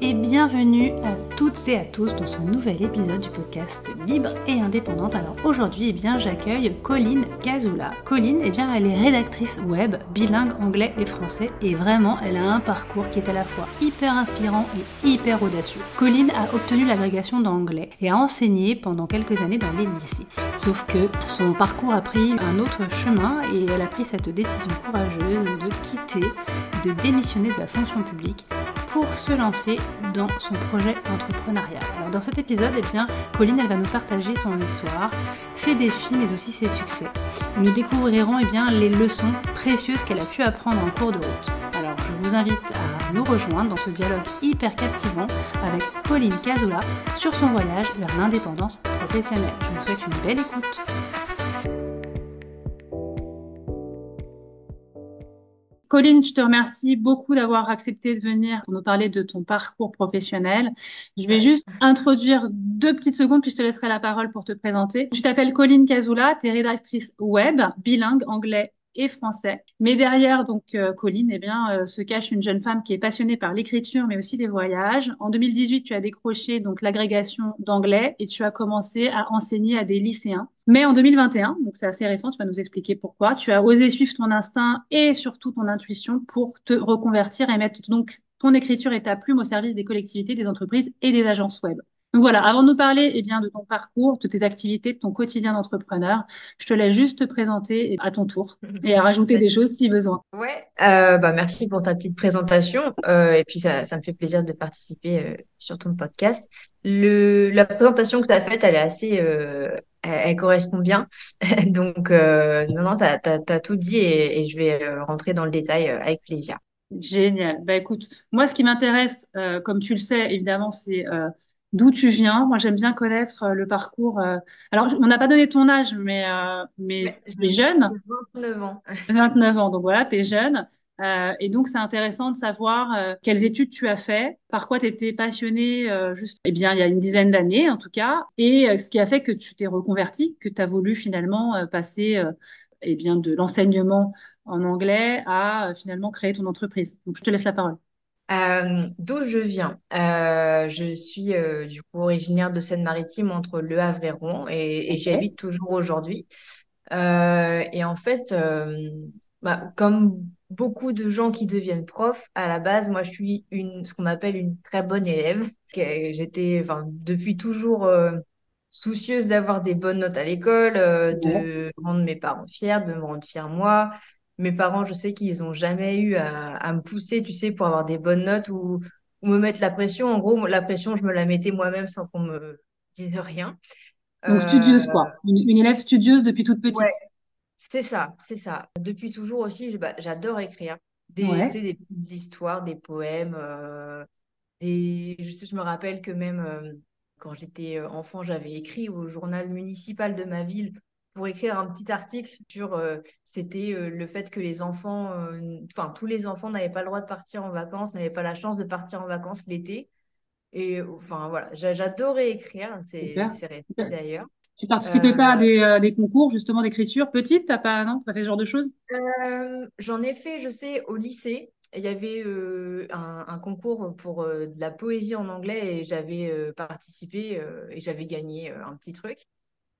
et bienvenue à toutes et à tous dans ce nouvel épisode du podcast Libre et Indépendante. Alors aujourd'hui, eh bien, j'accueille Colline Kazula. Colline, eh bien, elle est rédactrice web, bilingue anglais et français, et vraiment, elle a un parcours qui est à la fois hyper inspirant et hyper audacieux. Colline a obtenu l'agrégation d'anglais et a enseigné pendant quelques années dans les lycées. Sauf que son parcours a pris un autre chemin et elle a pris cette décision courageuse de quitter, de démissionner de la fonction publique pour se lancer dans son projet entrepreneurial. Alors dans cet épisode, eh bien, Colline elle va nous partager son histoire, ses défis mais aussi ses succès. Nous découvrirons eh bien, les leçons précieuses qu'elle a pu apprendre en cours de route. Alors je vous invite à nous rejoindre dans ce dialogue hyper captivant avec Pauline Cazula sur son voyage vers l'indépendance professionnelle. Je vous souhaite une belle écoute. Colline, je te remercie beaucoup d'avoir accepté de venir pour nous parler de ton parcours professionnel. Je vais juste introduire deux petites secondes, puis je te laisserai la parole pour te présenter. Tu t'appelles Colline Cazula, tu es rédactrice web, bilingue, anglais et français. Mais derrière donc euh, Colline, eh bien, euh, se cache une jeune femme qui est passionnée par l'écriture, mais aussi les voyages. En 2018, tu as décroché donc l'agrégation d'anglais et tu as commencé à enseigner à des lycéens. Mais en 2021, donc c'est assez récent, tu vas nous expliquer pourquoi, tu as osé suivre ton instinct et surtout ton intuition pour te reconvertir et mettre donc ton écriture et ta plume au service des collectivités, des entreprises et des agences web. Donc voilà, avant de nous parler eh bien, de ton parcours, de tes activités, de ton quotidien d'entrepreneur, je te laisse juste te présenter à ton tour et à rajouter des choses si besoin. Ouais, euh, bah merci pour ta petite présentation euh, et puis ça, ça me fait plaisir de participer euh, sur ton podcast. Le, la présentation que tu as faite, elle est assez, euh, elle, correspond bien. Donc euh, non, non, tu as, tout dit et, et je vais euh, rentrer dans le détail avec plaisir. Génial. Bah écoute, moi ce qui m'intéresse, comme tu le sais, évidemment, c'est d'où tu viens. Moi, j'aime bien connaître euh, le parcours. Euh, alors, on n'a pas donné ton âge, mais, euh, mais tu es jeune. 29 ans. 29 ans, donc voilà, tu es jeune. et donc, c'est intéressant de savoir quelles études tu as fait, par quoi tu étais passionné juste, eh bien, il y a une dizaine d'années, en tout cas, et ce qui a fait que tu t'es reconverti, que tu as voulu finalement passer eh bien, de l'enseignement en anglais à finalement créer ton entreprise. Donc, je te laisse la parole. Euh, d'où je viens? Euh, je suis euh, du coup originaire de Seine-Maritime entre Le Havre et Rouen et, j'y habite toujours aujourd'hui. et en fait, bah, comme beaucoup de gens qui deviennent profs, à la base, moi, je suis une, ce qu'on appelle une très bonne élève. J'étais, enfin, depuis toujours soucieuse d'avoir des bonnes notes à l'école, de rendre mes parents fiers, de me rendre fière moi, mes parents, je sais qu'ils n'ont jamais eu à, me pousser, tu sais, pour avoir des bonnes notes ou, me mettre la pression. En gros, la pression, je me la mettais moi-même sans qu'on me dise rien. Donc, studieuse, quoi. Euh, une, élève studieuse depuis toute petite. c'est ça, c'est ça. Depuis toujours aussi, bah, j'adore écrire. Des, des petites histoires, des poèmes. Euh, des... Je, je, me rappelle que même euh, quand j'étais enfant, j'avais écrit au journal municipal de ma ville pour écrire un petit article sur euh, c'était euh, le fait que les enfants, euh, enfin tous les enfants n'avaient pas le droit de partir en vacances, n'avaient pas la chance de partir en vacances l'été. Et enfin voilà, j'adorais écrire, c'est d'ailleurs. Tu participais pas à des, des concours justement d'écriture petite, t'as pas non, pas fait ce genre de choses? J'en ai fait, je sais, au lycée. Il y avait un, un, concours pour de la poésie en anglais et j'avais participé et j'avais gagné un petit truc.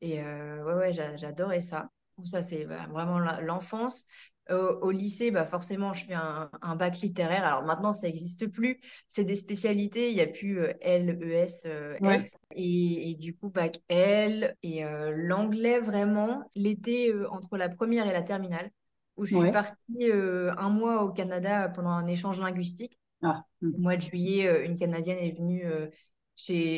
Et euh, ouais, ouais, j'adorais ça. Ça, c'est bah, vraiment l'enfance. Au, lycée, bah forcément, je fais un, bac littéraire. Alors maintenant, ça n'existe plus. C'est des spécialités. Il n'y a plus euh, L, E, S, euh, S. Et, du coup, bac L. Et l'anglais, vraiment, l'été entre la première et la terminale, où je suis partie un mois au Canada pendant un échange linguistique. Ah. Mmh. Au mois de juillet, une Canadienne est venue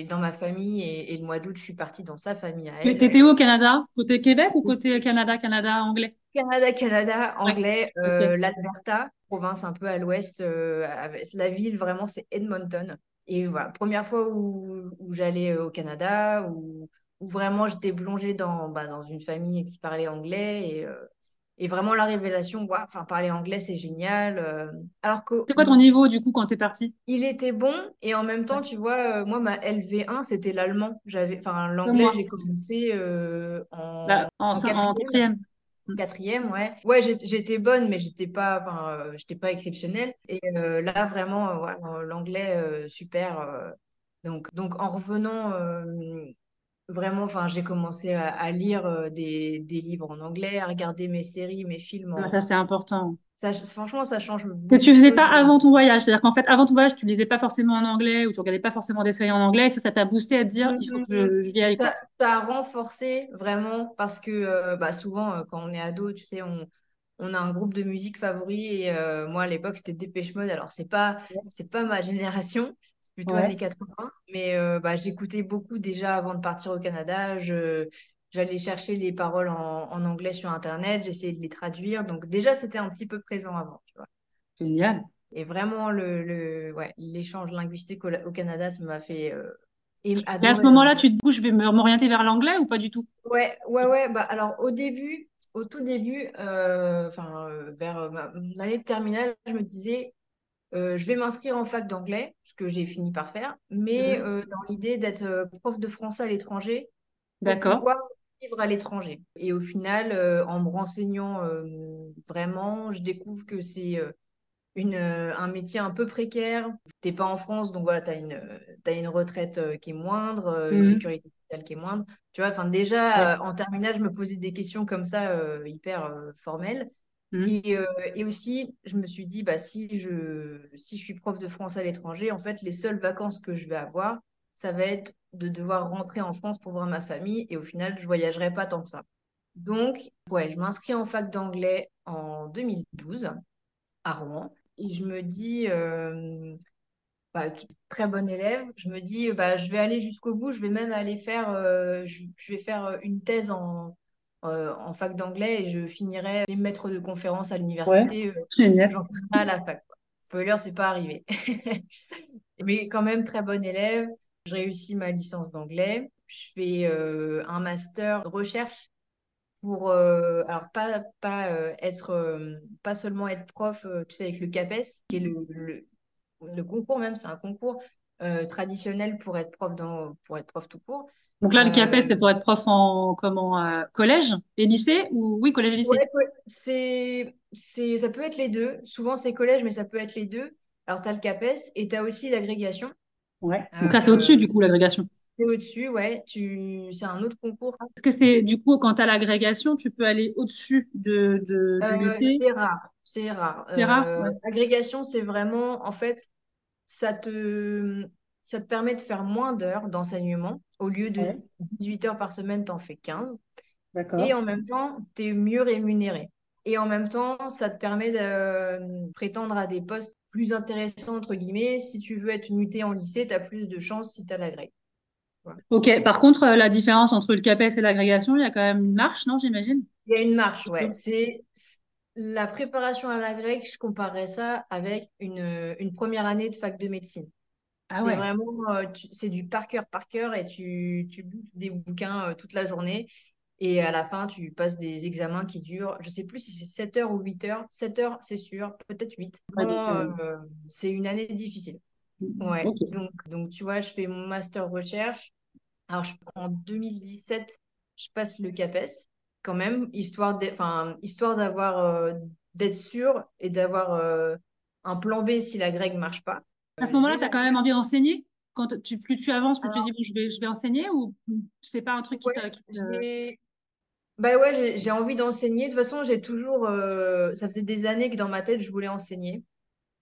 dans ma famille et, le mois d'août, je suis partie dans sa famille Tu étais où au Canada? Côté Québec ou côté Canada, Canada, anglais? Canada, Canada, anglais, euh, l'Alberta, province un peu à l'ouest. Euh, la ville, vraiment, c'est Edmonton. Et voilà, première fois où, où j'allais euh, au Canada, où, où vraiment j'étais plongée dans, bah, dans une famille qui parlait anglais. Et, et vraiment, la révélation, enfin, parler anglais, c'est génial. Euh, alors que. C'est quoi ton niveau, du coup, quand tu es parti? Il était bon, et en même temps, tu vois, euh, moi, ma LV1, c'était l'allemand. J'avais, enfin, l'anglais, j'ai commencé euh, en, en, quatrième. Mm. Quatrième, ouais. Ouais, j'étais bonne, mais j'étais pas, enfin, j'étais pas exceptionnelle. Et là, vraiment, l'anglais, super. donc, donc, en revenant, vraiment, enfin, j'ai commencé à, lire des, des, livres en anglais, à regarder mes séries, mes films. En... Ça, c'est important franchement, ça change. Que tu faisais pas avant ton voyage. C'est-à-dire qu'en fait, avant ton voyage, tu lisais pas forcément en anglais ou tu regardais pas forcément des séries en anglais. Et ça, ça t'a boosté à te dire, il faut que je, je y Ça, ça, a renforcé vraiment parce que euh, bah, souvent, euh, quand on est ado, tu sais, on, on a un groupe de musique favori. Et euh, moi, à l'époque, c'était Dépêche Mode. Alors, c'est pas, c'est pas ma génération. C'est plutôt années 80. Mais bah, j'écoutais beaucoup déjà avant de partir au Canada. Je, J'allais chercher les paroles en, anglais sur Internet, j'essayais de les traduire. Donc déjà, c'était un petit peu présent avant, tu vois. Génial. Et vraiment, le, le ouais, l'échange linguistique au, Canada, ça m'a fait... Euh, et, à ce moment-là, tu te dis, je vais m'orienter vers l'anglais ou pas du tout? Ouais, ouais, ouais. Bah, alors, au début, au tout début, euh, enfin, euh, vers ma, mon année de terminale, je me disais, je vais m'inscrire en fac d'anglais, ce que j'ai fini par faire, mais mhm. dans l'idée d'être prof de français à l'étranger, D'accord vivre à l'étranger. Et au final, euh, en me renseignant euh, vraiment, je découvre que c'est euh, une, un métier un peu précaire. Tu n'es pas en France, donc voilà, tu as une, as une retraite qui est moindre, une mhm. sécurité sociale qui est moindre. Tu vois, enfin déjà, en terminale, je me posais des questions comme ça, hyper formelles. Mhm. Et, aussi, je me suis dit, bah, si, je, si je suis prof de français à l'étranger, en fait, les seules vacances que je vais avoir, ça va être de devoir rentrer en France pour voir ma famille et au final, je voyagerai pas tant que ça. Donc, ouais, je m'inscris en fac d'anglais en 2012 à Rouen et je me dis, bah, très bon élève, je me dis, bah, je vais aller jusqu'au bout, je vais même aller faire, je, vais faire une thèse en, euh, en fac d'anglais et je finirai les maîtres de conférences à l'université. Génial. à la fac. Spoiler, c'est pas arrivé. Mais quand même, très bon élève. Je réussis ma licence d'anglais. Je fais euh, un master de recherche pour, euh, alors pas, pas euh, être, pas seulement être prof, tu sais, avec le CAPES, qui est le, le, concours même, c'est un concours traditionnel pour être prof dans, pour être prof tout court. Donc là, le CAPES, c'est pour être prof en comment, collège et lycée ou oui, collège et lycée? c'est, c'est, ça peut être les deux. Souvent, c'est collège, mais ça peut être les deux. Alors, tu as le CAPES et tu as aussi l'agrégation. Ouais. Donc là, c'est au-dessus, du coup, l'agrégation. C'est au-dessus, ouais. Tu... C'est un autre concours. Est-ce que c'est, du coup, quand tu as l'agrégation, tu peux aller au-dessus de, de, euh, C'est rare. C'est rare. C'est rare. Euh, l'agrégation, c'est vraiment, en fait, ça te, ça te permet de faire moins d'heures d'enseignement. Au lieu de 18 heures par semaine, tu en fais 15. D'accord. Et en même temps, tu es mieux rémunéré. Et en même temps, ça te permet de prétendre à des postes plus intéressant, entre guillemets. Si tu veux être muté en lycée, tu as plus de chances si tu as l'agrég. Ok, par contre, euh, la différence entre le CAPES et l'agrégation, il y a quand même une marche, non, j'imagine? Il y a une marche, ouais. C'est la préparation à l'agrég, je comparerais ça avec une, une, première année de fac de médecine. Ah c'est vraiment, euh, c'est du par cœur par cœur et tu, tu bouffes des bouquins euh, toute la journée. Et à la fin, tu passes des examens qui durent, je ne sais plus si c'est 7 heures ou 8 heures. 7 heures, c'est sûr, peut-être 8. Euh, c'est une année difficile. Ouais. Donc, donc, tu vois, je fais mon master recherche. Alors, en 2017, je passe le CAPES, quand même, histoire d'avoir euh, d'être sûr et d'avoir euh, un plan B si la grecque ne marche pas. À ce moment-là, tu as quand même envie d'enseigner? Quand tu, plus tu avances, plus tu dis bon, je, vais, je vais enseigner ou c'est pas un truc qui ouais, bah ouais, j'ai envie d'enseigner. De toute façon, j'ai toujours. Euh, ça faisait des années que dans ma tête, je voulais enseigner.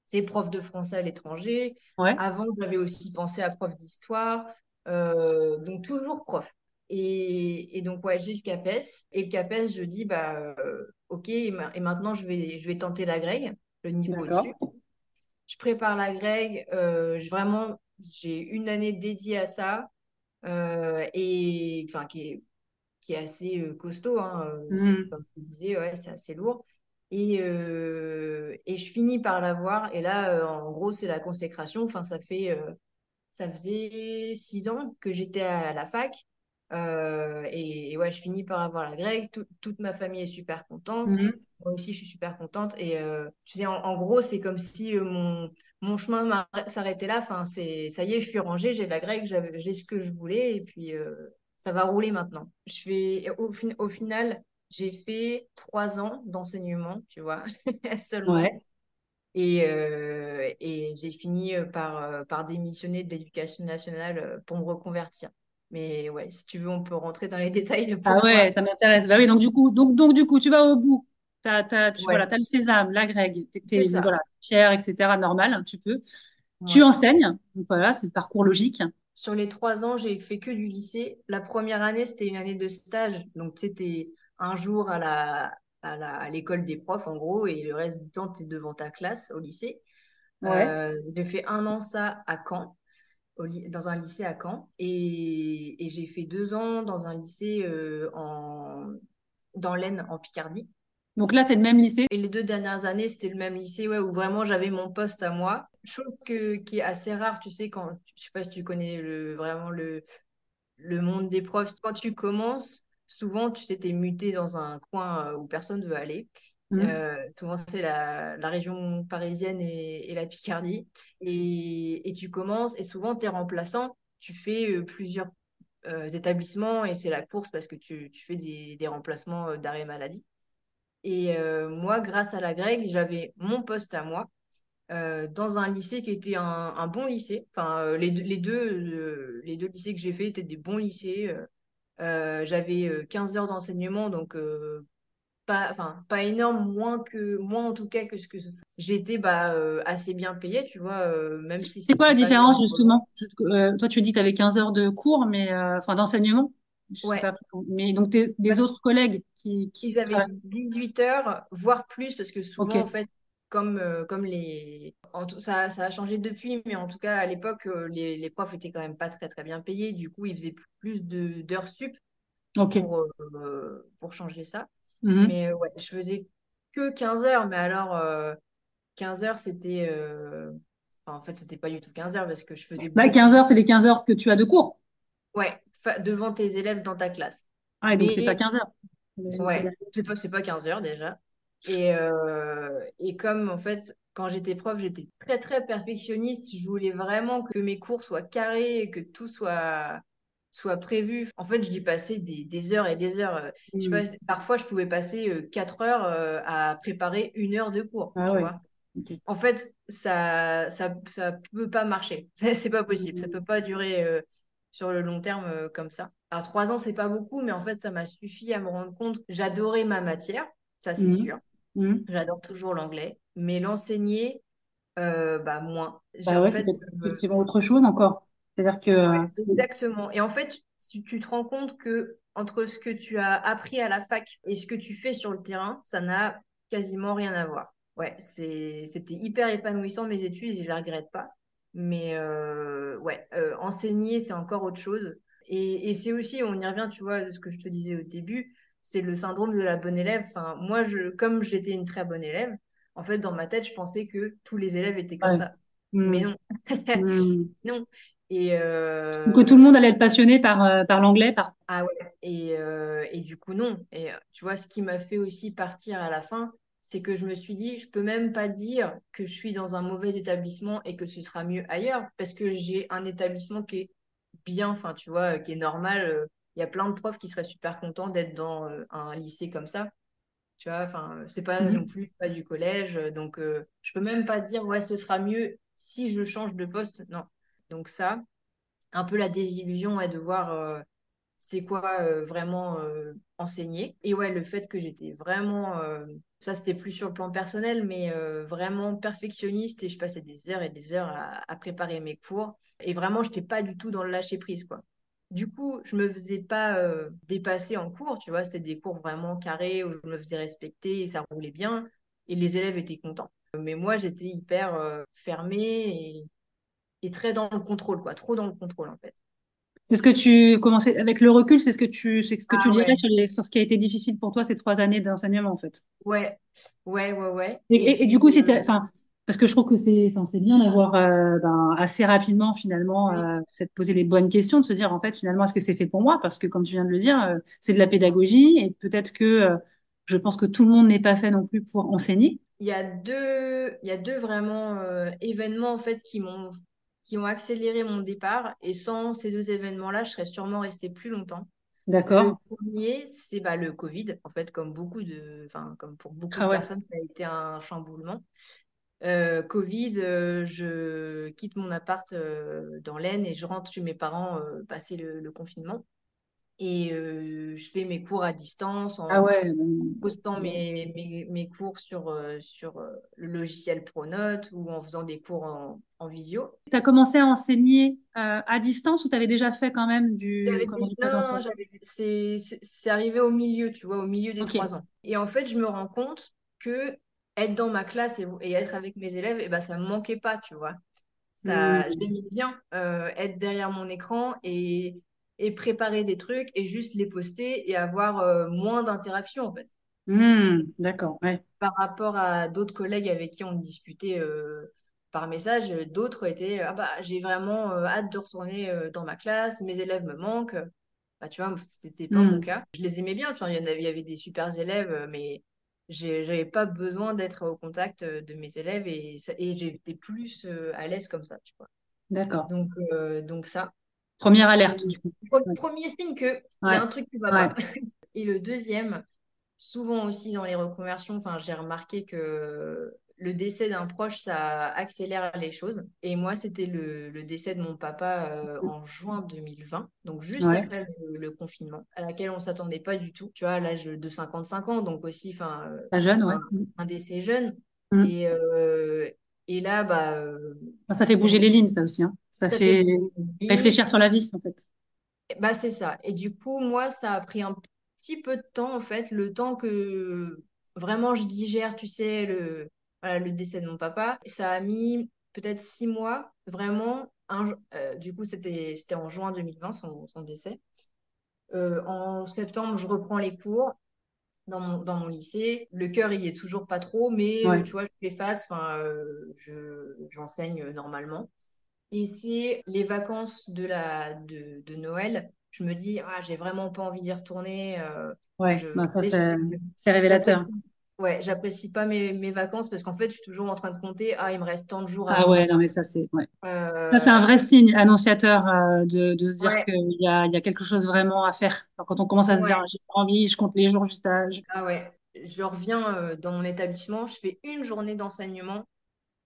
C'est prof de français à l'étranger. Avant, j'avais aussi pensé à prof d'histoire. Euh, donc, toujours prof. Et, et donc, ouais, j'ai le CAPES. Et le CAPES, je dis, bah, euh, OK, et, maintenant, je vais, je vais tenter la grègue, le niveau au-dessus. Je prépare la grègue. vraiment, j'ai une année dédiée à ça. et enfin, qui est qui est assez euh, costaud, hein, euh, mmh. comme tu disais, ouais, c'est assez lourd. Et, euh, et je finis par l'avoir. Et là, en gros, c'est la consécration. Enfin, ça fait, ça faisait six ans que j'étais à la fac. et, ouais, je finis par avoir la grecque. toute ma famille est super contente. Mmh. Moi aussi, je suis super contente. Et tu sais, en, gros, c'est comme si mon, mon chemin s'arrêtait là. Enfin, c'est, ça y est, je suis rangée, j'ai la grecque, j'ai ce que je voulais. Et puis, ça va rouler maintenant. Je fais, au, au final, j'ai fait trois ans d'enseignement, tu vois, seulement. Ouais. Et, euh, et j'ai fini par, euh, par démissionner de l'éducation nationale euh, pour me reconvertir. Mais ouais, si tu veux, on peut rentrer dans les détails de Ah ouais, ça m'intéresse. Bah oui, donc du coup, donc, donc du coup, tu vas au bout. Tu, voilà, t'as le sésame, la t'es, ça. voilà, fier, etc. Normal, un petit peu. Tu enseignes, donc voilà, c'est le parcours logique. Sur les trois ans, j'ai fait que du lycée. La première année, c'était une année de stage. Donc, c'était un jour à la, à la, à l'école des profs, en gros, et le reste du temps, tu es devant ta classe au lycée. Ouais. Euh, j'ai fait un an ça à Caen, au dans un lycée à Caen. Et, et j'ai fait deux ans dans un lycée euh, en, dans l'Aisne, en Picardie. Donc là, c'est le même lycée. Et les deux dernières années, c'était le même lycée, ouais, où vraiment j'avais mon poste à moi. Chose que, qui est assez rare, tu sais, quand, je sais pas si tu connais le, vraiment le, le monde des profs, quand tu commences, souvent, tu sais, t'es muté dans un coin euh, où personne ne veut aller. Mhm. Euh, souvent, c'est la, la région parisienne et, et la Picardie. Et, et tu commences, et souvent, tu es remplaçant. Tu fais euh, plusieurs euh, établissements et c'est la course parce que tu, tu fais des, des remplacements d'arrêt maladie. Et euh, moi, grâce à la grecque, j'avais mon poste à moi euh, dans un lycée qui était un, un bon lycée. Enfin, euh, les, deux- les deux, euh, les deux lycées que j'ai fait étaient des bons lycées. Euh, euh, j'avais euh, 15 heures d'enseignement, donc euh, pas, enfin, pas énorme, moins que, moins en tout cas que ce que j'étais bah, euh, assez bien payée, tu vois, euh, même si C'est quoi la différence, justement? Euh, toi, tu dis que tu avais 15 heures de cours, mais euh, enfin d'enseignement? Je sais Ouais, pas. Mais donc, des parce autres collègues qui, qui qu'ils avaient travaillent. 18 heures, voire plus, parce que souvent, en fait, comme, euh, comme les... En tout, ça, ça a changé depuis, mais en tout cas, à l'époque, euh, les, les profs étaient quand même pas très, très bien payés. Du coup, ils faisaient plus de, d'heures sup pour, euh, pour changer ça. Mhm. Mais ouais, je faisais que 15 heures, mais alors, euh, 15 heures, c'était... enfin, en fait, c'était pas du tout 15 heures, parce que je faisais Bah, beaucoup 15 de... heures, c'est les 15 heures que tu as de cours. Ouais, devant tes élèves dans ta classe. Ah, et donc c'est pas Mais 15 heures. Ouais, c'est pas, pas 15 heures déjà. Et, euh, et comme en fait, quand j'étais prof, j'étais très très perfectionniste, je voulais vraiment que mes cours soient carrés, que tout soit, soit prévu. En fait, j'y passais des, des heures et des heures. Euh, Je sais pas, Mhm. parfois, je pouvais passer euh, 4 heures euh, à préparer une heure de cours, Ah tu ouais. vois. En fait, ça, ça, ça peut pas marcher. C'est pas possible. Ça Mhm. peut pas durer euh, sur le long terme euh, comme ça. Alors, trois ans, c'est pas beaucoup, mais en fait, ça m'a suffi à me rendre compte que j'adorais ma matière, ça c'est Mhm. sûr. Mhm. J'adore toujours l'anglais, mais l'enseigner, euh, bah moins. J'ai Bah ouais, fait, euh, effectivement autre chose encore. C'est-à-dire que ouais, exactement. Et en fait, si tu te rends compte que entre ce que tu as appris à la fac et ce que tu fais sur le terrain, ça n'a quasiment rien à voir. Ouais, c'était hyper épanouissant mes études et je ne les regrette pas. Mais euh, ouais, euh, enseigner, c'est encore autre chose. Et, et c'est aussi, on y revient, tu vois, de ce que je te disais au début, c'est le syndrome de la bonne élève. Enfin, moi, je, comme j'étais une très bonne élève, en fait, dans ma tête, je pensais que tous les élèves étaient comme ouais. ça. Mais Mhm. non. Mhm. Non. Et, Donc que tout euh, le monde allait être passionné par, euh, par l'anglais, par. ah ouais, et, euh, et du coup, non. Et euh, tu vois, ce qui m'a fait aussi partir à la fin, c'est que je me suis dit, je peux même pas dire que je suis dans un mauvais établissement et que ce sera mieux ailleurs, parce que j'ai un établissement qui est bien, enfin, tu vois, qui est normal. Il y a plein de profs qui seraient super contents d'être dans euh, un lycée comme ça. Tu vois, enfin, c'est pas non Mhm. plus pas du collège, euh, donc euh, je peux même pas dire, ouais, ce sera mieux si je change de poste. Non. Donc ça, un peu la désillusion ouais, de voir euh, c'est quoi euh, vraiment enseigner. Et ouais, le fait que j'étais vraiment, ça c'était plus sur le plan personnel, mais euh, vraiment perfectionniste et je passais des heures et des heures à, préparer mes cours. Et vraiment, je n'étais pas du tout dans le lâcher prise, quoi. Du coup, je me faisais pas euh, dépasser en cours, tu vois, c'était des cours vraiment carrés où je me faisais respecter et ça roulait bien et les élèves étaient contents. Mais moi, j'étais hyper euh, fermée et, et très dans le contrôle, quoi, trop dans le contrôle en fait. C'est ce que tu commençais avec le recul, c'est ce que tu, c'est ce que tu Ah dirais ouais. sur les, sur ce qui a été difficile pour toi ces trois années d'enseignement en fait? Ouais, ouais, ouais, ouais. Et, du coup, si euh, enfin, parce que je trouve que c'est, enfin, c'est bien d'avoir euh, ben, assez rapidement finalement euh, posé les bonnes questions, de se dire en fait finalement est-ce que c'est fait pour moi? Parce que comme tu viens de le dire, euh, c'est de la pédagogie et peut-être que je pense que tout le monde n'est pas fait non plus pour enseigner. il y a deux, il y a deux vraiment événements en fait qui m'ont qui ont accéléré mon départ. Et sans ces deux événements-là, je serais sûrement restée plus longtemps. Le D'accord. premier, c'est bah, le Covid. En fait, comme beaucoup de, enfin, comme pour beaucoup de Ah ouais. personnes, ça a été un chamboulement. Euh, Covid, euh, je quitte mon appart euh, dans l'Aisne et je rentre chez mes parents passer le, le confinement. Et je fais mes cours à distance Ah en ouais. euh, postant mes, mes, mes cours sur, sur le logiciel Pronote ou en faisant des cours en, en visio. Tu as commencé à enseigner euh, à distance ou tu avais déjà fait quand même du, Non, non, c'est arrivé au milieu, tu vois, au milieu des trois ans. Et en fait, je me rends compte que être dans ma classe et, et être avec mes élèves, et ben, ça me manquait pas, tu vois. Ça, Hmm. j'aimais bien euh, être derrière mon écran et, et préparer des trucs et juste les poster et avoir euh, moins d'interactions, en fait. Hmm. D'accord. Ouais. Par rapport à d'autres collègues avec qui on discutait euh, par message, d'autres étaient, ah bah, j'ai vraiment euh, hâte de retourner euh, dans ma classe, mes élèves me manquent. Bah, tu vois, c'était pas mon Hmm. cas. Je les aimais bien, tu vois, il y en avait, il y avait des super élèves, euh, mais j'ai- j'avais pas besoin d'être au contact euh, de mes élèves et, j'étais plus euh, à l'aise comme ça, tu vois. D'accord. Donc, euh, donc ça. Première alerte, du coup. pre- Ouais. premier signe qu'il y a Ouais. un truc qui va Ouais. pas. Et le deuxième, souvent aussi dans les reconversions, enfin, j'ai remarqué que le décès d'un proche, ça accélère les choses. Et moi, c'était le, le décès de mon papa euh, en juin 2020, donc juste Ouais. après le, le confinement, à laquelle on s'attendait pas du tout. Tu vois, à l'âge de 55 ans, donc aussi, enfin, euh, jeune, ouais. un, un décès jeune. Hmm. Et, euh, et là, bah, Ça fait bouger les lignes, ça aussi. hein. Ça ça fait réfléchir sur la vie, en fait. Bah, c'est ça. Et du coup, moi, ça a pris un petit peu de temps, en fait, le temps que vraiment je digère, tu sais, le, voilà, le décès de mon papa. Ça a mis peut-être six mois, vraiment. Un, euh, du coup, c'était, en juin 2020, son, son décès. Euh, en septembre, je reprends les cours dans mon, dans mon lycée. Le cœur, il y est toujours pas trop, mais euh, Ouais. tu vois, je fais face, enfin, je, j'enseigne normalement. Et c'est les vacances de, la, de, de Noël. Je me dis, ah, j'ai vraiment pas envie d'y retourner. euh, Ouais. je, c'est révélateur. Ouais, j'apprécie pas mes, mes vacances parce qu'en fait, je suis toujours en train de compter, ah, il me reste tant de jours Ah avant d'y ouais, non, mais ça, c'est ouais. Ça, c'est un Euh, vrai signe annonciateur euh, de, de se dire ouais, qu'il y a, y a quelque chose vraiment à faire. Quand on commence à se dire, j'ai pas envie, je compte les jours juste à... ah ouais. Je reviens euh, dans mon établissement, je fais une journée d'enseignement.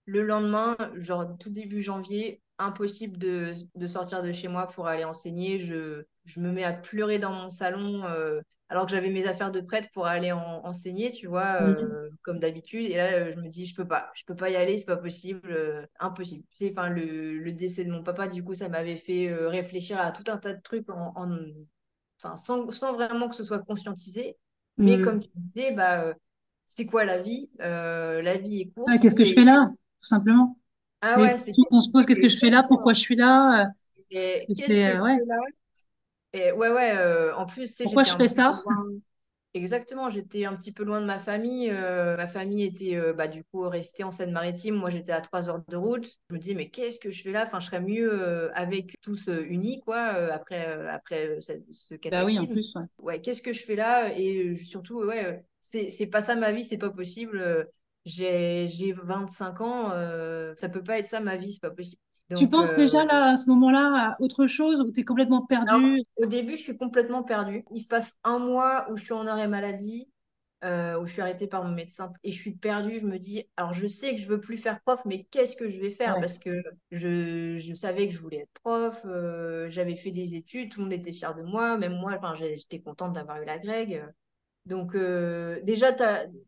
Le lendemain, genre tout début janvier, impossible de, de sortir de chez moi pour aller enseigner. Je, je me mets à pleurer dans mon salon euh, alors que j'avais mes affaires de prête pour aller en- enseigner, tu vois, Mhm. euh, comme d'habitude. Et là, euh, je me dis, je peux pas, je peux pas y aller, c'est pas possible, euh, impossible. Enfin, le, le décès de mon papa, du coup, ça m'avait fait euh, réfléchir à tout un tas de trucs en, en- enfin, sans, sans vraiment que ce soit conscientisé. Mais comme Mhm. tu disais, bah, c'est quoi la vie? La vie est courte. qu'est-ce que je fais là, tout simplement? ah ouais, qu'on se pose, qu'est-ce que je fais là, pourquoi je suis là? Et c'est, qu'est-ce c'est, que je ouais, fais là? Et ouais, ouais, euh, en plus, sais, pourquoi je fais ça? loin. Exactement, j'étais un petit peu loin de ma famille. euh, ma famille était euh, bah, du coup restée en Seine-Maritime. Moi, j'étais à trois heures de route. Je me dis, mais qu'est-ce que je fais là? Enfin, je serais mieux avec tous unis, quoi, après, après ce, ce Bah oui, en cataclysme. plus, ouais. Ouais, qu'est-ce que je fais là? Et surtout, ouais, c'est, c'est pas ça ma vie, c'est pas possible. J'ai, j'ai 25 ans, ça peut pas être ça ma vie, c'est pas possible. Tu penses euh, déjà là, à ce moment-là, à autre chose ou t'es complètement alors, perdu? au début, je suis complètement perdue. Il se passe un mois où je suis en arrêt maladie, euh, où je suis arrêtée par mon médecin et je suis perdue. Je me dis, alors je sais que je veux plus faire prof, mais qu'est-ce que je vais faire? Ouais, Parce que je, je savais que je voulais être prof, euh, j'avais fait des études, tout le monde était fier de moi, même moi, j'étais contente d'avoir eu la Greg. Donc, euh, déjà,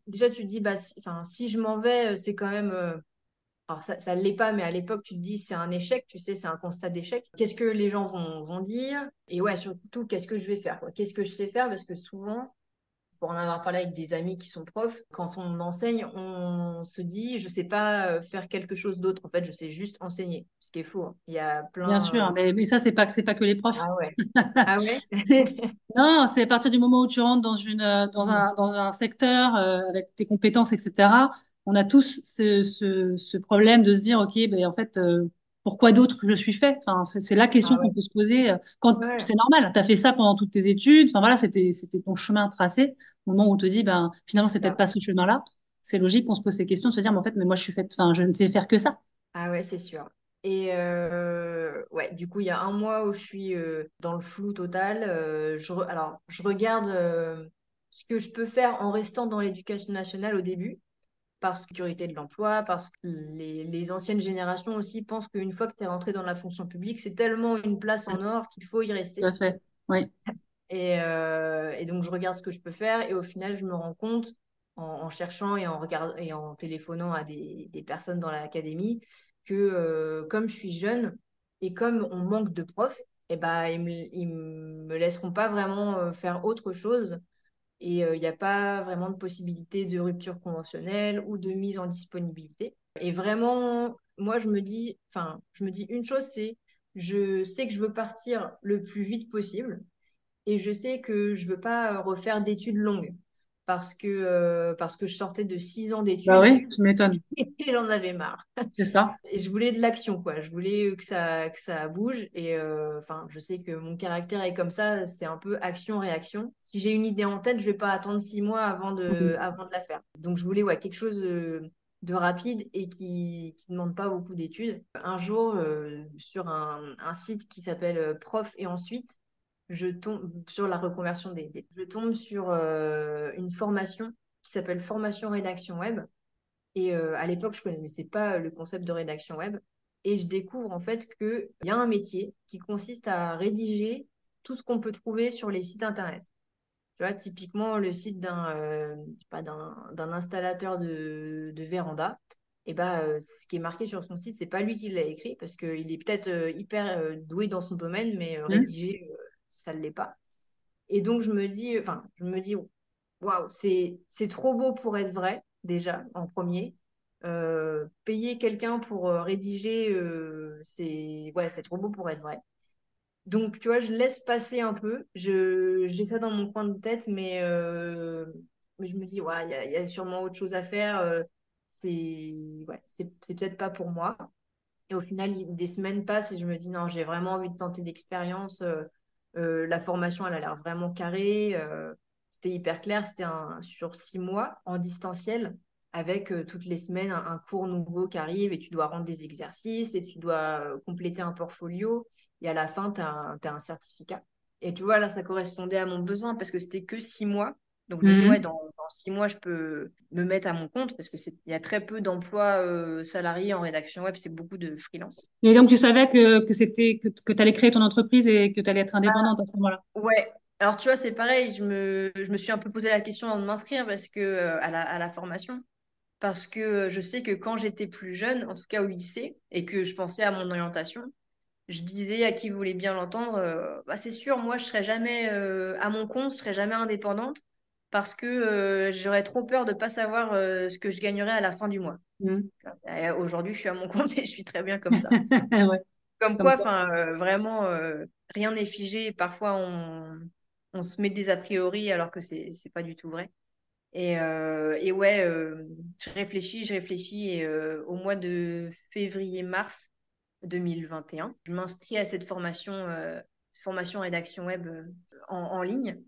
déjà, tu te dis, bah, si je m'en vais, c'est quand même. Alors, ça, ne l'est pas, mais à l'époque, tu te dis, c'est un échec, tu sais, c'est un constat d'échec. Qu'est-ce que les gens vont, vont dire? Et ouais, surtout, qu'est-ce que je vais faire? Qu'est-ce que je sais faire? Parce que souvent, pour en avoir parlé avec des amis qui sont profs, quand on enseigne, on se dit, je sais pas euh, faire quelque chose d'autre. En fait, je sais juste enseigner, ce qui est faux. hein. Il y a bien plein. sûr, euh, hein, mais, mais ça, c'est pas, c'est pas que les profs. Ah ouais. Ah ouais? Non, c'est à partir du moment où tu rentres dans une, euh, dans Mm. un, dans un secteur euh, avec tes compétences, etc. On a tous ce, ce, ce problème de se dire, OK, ben, en fait, euh, pourquoi d'autre je suis fait? Enfin, c'est la question Ah qu'on ouais. peut se poser. euh, Quand, Ouais. c'est normal, tu as fait ça pendant toutes tes études. Enfin, voilà, c'était, c'était ton chemin tracé. Au moment où on te dit, ben, finalement, c'est peut-être Ah pas ce chemin-là. C'est logique qu'on se pose ces questions, de se dire, mais en fait, mais moi, je suis faite, enfin, je ne sais faire que ça. ah ouais, c'est sûr. Et ouais, du coup, il y a un mois où je suis dans le flou total. je Alors, je regarde ce que je peux faire en restant dans l'éducation nationale au début, par sécurité de l'emploi, parce que les, les, anciennes générations aussi pensent qu'une fois que tu es rentré dans la fonction publique, c'est tellement une place en or qu'il faut y rester. Tout à fait, oui. Et, et, donc, je regarde ce que je peux faire et au final, je me rends compte en, cherchant et en, regardant, et en téléphonant à des, des personnes dans l'académie que euh, comme je suis jeune et comme on manque de profs, et eh ben, ils ne me, me laisseront pas vraiment euh, faire autre chose. Et il euh, n'y a pas vraiment de possibilité de rupture conventionnelle ou de mise en disponibilité. Et vraiment, moi, je me dis, enfin, je me dis une chose, c'est je sais que je veux partir le plus vite possible et je sais que je veux pas refaire d'études longues parce que, euh, parce que je sortais de six ans d'études. Bah oui, je m'étonne. Et j'en avais marre. C'est ça. Et je voulais de l'action, quoi. Je voulais que ça, que ça bouge. Et euh, enfin, je sais que mon caractère est comme ça, c'est un peu action-réaction. Si j'ai une idée en tête, je vais pas attendre six mois avant de, mhm. avant de la faire. Donc, je voulais ouais, quelque chose de, de rapide et qui ne demande pas beaucoup d'études. Un jour, euh, sur un, un site qui s'appelle Prof et ensuite, je tombe sur la reconversion des, je tombe sur euh, une formation qui s'appelle formation rédaction web. Et euh, à l'époque je connaissais pas le concept de rédaction web. Et je découvre en fait qu'il y a un métier qui consiste à rédiger tout ce qu'on peut trouver sur les sites internet. Tu vois typiquement le site d'un euh, d'un installateur de, de véranda. Et bah, ce qui est marqué sur son site, c'est pas lui qui l'a écrit parce qu'il est peut-être hyper doué dans son domaine, mais mmh. Ça ne l'est pas. Et donc, je me dis, enfin, je me dis, waouh, c'est, c'est trop beau pour être vrai, déjà, en premier. Euh, payer quelqu'un pour euh, rédiger, euh, c'est ouais, c'est trop beau pour être vrai. Donc, tu vois, je laisse passer un peu. Je, j'ai ça dans mon coin de tête, mais, mais je me dis, ouais, il y, y, a sûrement autre chose à faire. c'est ouais, c'est, c'est peut-être pas pour moi. Et au final, des semaines passent et je me dis, non, j'ai vraiment envie de tenter l'expérience. Euh, la formation, elle a l'air vraiment carrée. Euh, c'était hyper clair. C'était un, sur six mois en distanciel avec euh, toutes les semaines un, cours nouveau qui arrive et tu dois rendre des exercices et tu dois compléter un portfolio. Et à la fin, tu as, un certificat. Et tu vois, là, ça correspondait à mon besoin parce que c'était que six mois. Donc, je me dis, ouais, dans, six mois, je peux me mettre à mon compte parce qu'il y a très peu d'emplois euh, salariés en rédaction web, c'est beaucoup de freelance. Et donc, tu savais que, que c'était que, que tu allais créer ton entreprise et que tu allais être indépendante à ce moment-là? Ouais. Alors, tu vois, c'est pareil, je me, je me suis un peu posé la question avant de m'inscrire parce que, euh, à, la, à la formation. Parce que je sais que quand j'étais plus jeune, en tout cas au lycée, et que je pensais à mon orientation, je disais à qui voulait bien l'entendre, euh, bah, c'est sûr, moi, je serais jamais à mon compte, je serais jamais indépendante parce que euh, j'aurais trop peur de ne pas savoir euh, ce que je gagnerais à la fin du mois. Mmh. Aujourd'hui, je suis à mon compte et je suis très bien comme ça. Comme, quoi, enfin, euh, vraiment, rien n'est figé. Parfois, on, on, se met des a priori alors que c'est n'est pas du tout vrai. Et, et ouais, je réfléchis, je réfléchis et au mois de février-mars 2021, je m'inscris à cette formation, formation rédaction web en, en ligne.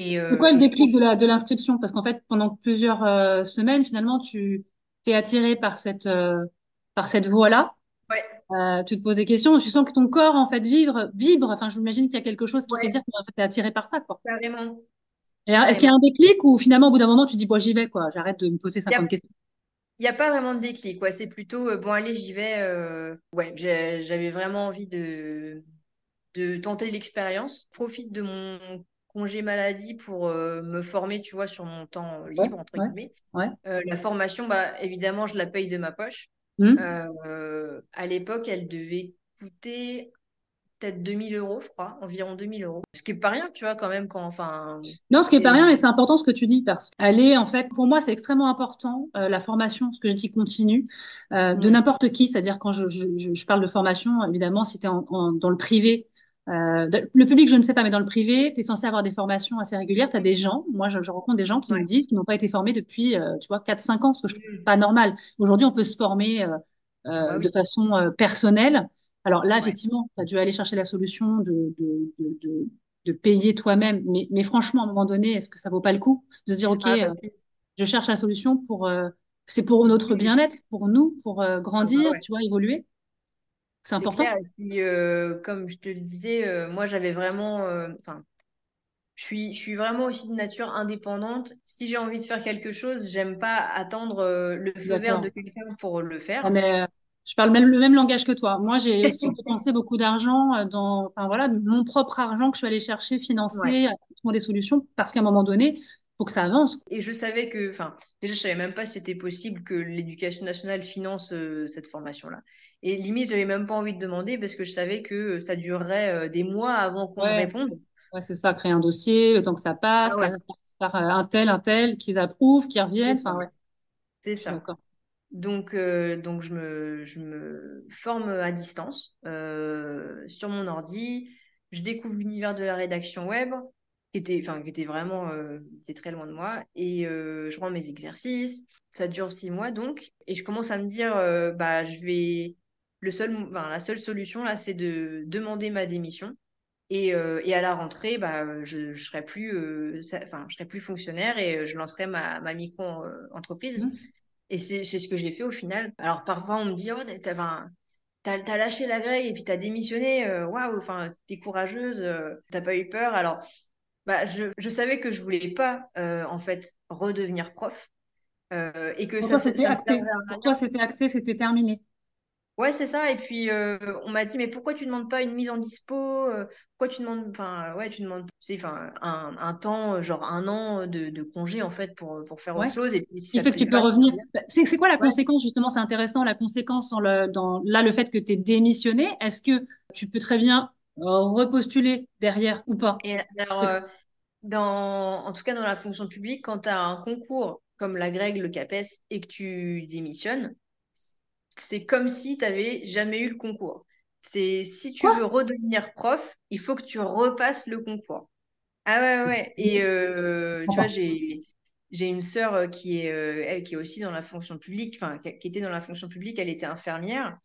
Euh, c'est quoi le déclic de la de l'inscription? Parce qu'en fait, pendant plusieurs euh, semaines, finalement, tu t'es attiré par cette euh, par cette voie-là. Ouais. tu te poses des questions, tu sens que ton corps en fait vibre, vibre. Enfin, je m'imagine qu'il y a quelque chose qui fait dire que tu es attiré par ça, quoi. Carrément. Est-ce qu'il y a un déclic ou finalement au bout d'un moment tu dis bon j'y vais quoi, j'arrête de me poser 50 questions. Il n'y a pas vraiment de déclic, quoi. C'est plutôt bon allez j'y vais. Ouais, j'avais vraiment envie de de tenter l'expérience. Profite de mon congé maladie pour euh, me former, tu vois, sur mon temps libre, entre guillemets. Euh, la formation, bah, évidemment, je la paye de ma poche. Mmh. Euh, à l'époque, elle devait coûter peut-être 2000 euros, je crois, environ 2000 euros. Ce qui n'est pas rien, tu vois, quand même, quand, enfin... Non, ce qui n'est pas rien, mais c'est important ce que tu dis, parce qu'elle est, en fait, pour moi, c'est extrêmement important, la formation, ce que je dis continue, de mmh. n'importe qui, c'est-à-dire quand je, je, je, parle de formation, évidemment, si tu es dans le privé, euh, le public, je ne sais pas, mais dans le privé, tu es censé avoir des formations assez régulières. Tu as des gens, moi je, rencontre des gens qui me disent qu'ils n'ont pas été formés depuis, euh, tu vois, 4-5 ans, ce que je trouve pas normal. Aujourd'hui, on peut se former euh, bah de façon personnelle. Alors là, effectivement, tu as dû aller chercher la solution de, de, de, de payer toi-même. Mais, mais, franchement, à un moment donné, est-ce que ça vaut pas le coup de se dire, OK, ah, bah je cherche la solution pour... c'est pour notre bien-être, pour nous, pour grandir, tu vois, évoluer C'est important. Clair. Et puis, euh, comme je te le disais, euh, moi, j'avais vraiment. Euh, Enfin, je suis, je suis vraiment aussi de nature indépendante. Si j'ai envie de faire quelque chose, j'aime pas attendre le feu vert de quelqu'un pour le faire. Ah, mais, je parle même le même langage que toi. Moi, j'ai aussi dépensé beaucoup d'argent dans, enfin voilà, mon propre argent que je suis allée chercher, financer, trouver des solutions, parce qu'à un moment donné, faut que ça avance. Et je savais que, enfin, déjà, je savais même pas si c'était possible que l'éducation nationale finance euh, cette formation-là. Et limite, j'avais même pas envie de demander parce que je savais que euh, ça durerait euh, des mois avant qu'on me réponde. Ouais, c'est ça, créer un dossier, le temps que ça passe, ah par, un tel, un tel, qu'ils approuvent, qu'ils reviennent. Enfin, ouais. C'est ça. Donc, donc je, me, je me forme à distance sur mon ordi. Je découvre l'univers de la rédaction web qui était, enfin, qui était vraiment euh, était très loin de moi. Et euh, je rends mes exercices. Ça dure six mois donc. Et je commence à me dire, euh, bah, je vais. Le seul, enfin, la seule solution là, c'est de demander ma démission. Et, et à la rentrée, bah, je ne serai, plus, je serai plus fonctionnaire et je lancerai ma, ma micro-entreprise. Mmh. Et c'est ce que j'ai fait au final. Alors parfois, on me dit, oh, t'as as, lâché la grille et puis t'as démissionné. Waouh, enfin, t'es courageuse, t'as pas eu peur. Alors, bah, je, je, savais que je voulais pas euh, en fait redevenir prof euh, et que ça, c'était acté. Pour toi, c'était acté, c'était terminé. Ouais, c'est ça. Et puis euh, on m'a dit mais pourquoi tu demandes pas une mise en dispo Pourquoi tu demandes enfin ouais tu demandes enfin un, un, temps genre un an de, de, congé en fait pour pour faire autre chose et puis si fait que tu peux revenir. Bah, c'est c'est quoi la conséquence justement? C'est intéressant la conséquence dans le dans là le fait que tu es démissionné. Est-ce que tu peux très bien repostuler derrière ou pas Et alors, euh, dans, en tout cas, dans la fonction publique, quand tu as un concours comme la GREG, le CAPES, et que tu démissionnes, c'est comme si tu n'avais jamais eu le concours. C'est si tu veux redevenir prof, il faut que tu repasses le concours. Ah ouais, ouais. Et euh, tu vois, j'ai j'ai une sœur qui est elle qui est aussi dans la fonction publique, enfin qui était dans la fonction publique, elle était infirmière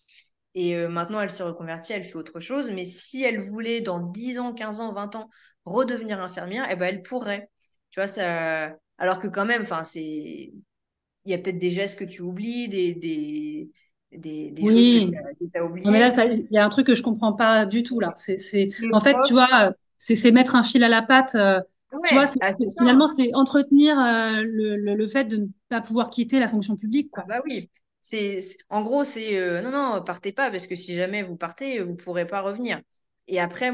et euh, maintenant, elle s'est reconvertie, elle fait autre chose. Mais si elle voulait, dans 10 ans, 15 ans, 20 ans, redevenir infirmière, eh ben, elle pourrait. Tu vois, ça... Alors que quand même, c'est... Il y a peut-être des gestes que tu oublies, des, des, des, des choses que tu as, oubliées. mais là, il y a un truc que je comprends pas du tout, là. C'est. En fait, tu vois, c'est, mettre un fil à la patte. Euh, tu vois, ah, finalement, c'est entretenir euh, le, le, le, fait de ne pas pouvoir quitter la fonction publique. Quoi. Ah bah oui, c'est, en gros, c'est euh, non, non, partez pas, parce que si jamais vous partez, vous pourrez pas revenir. Et après,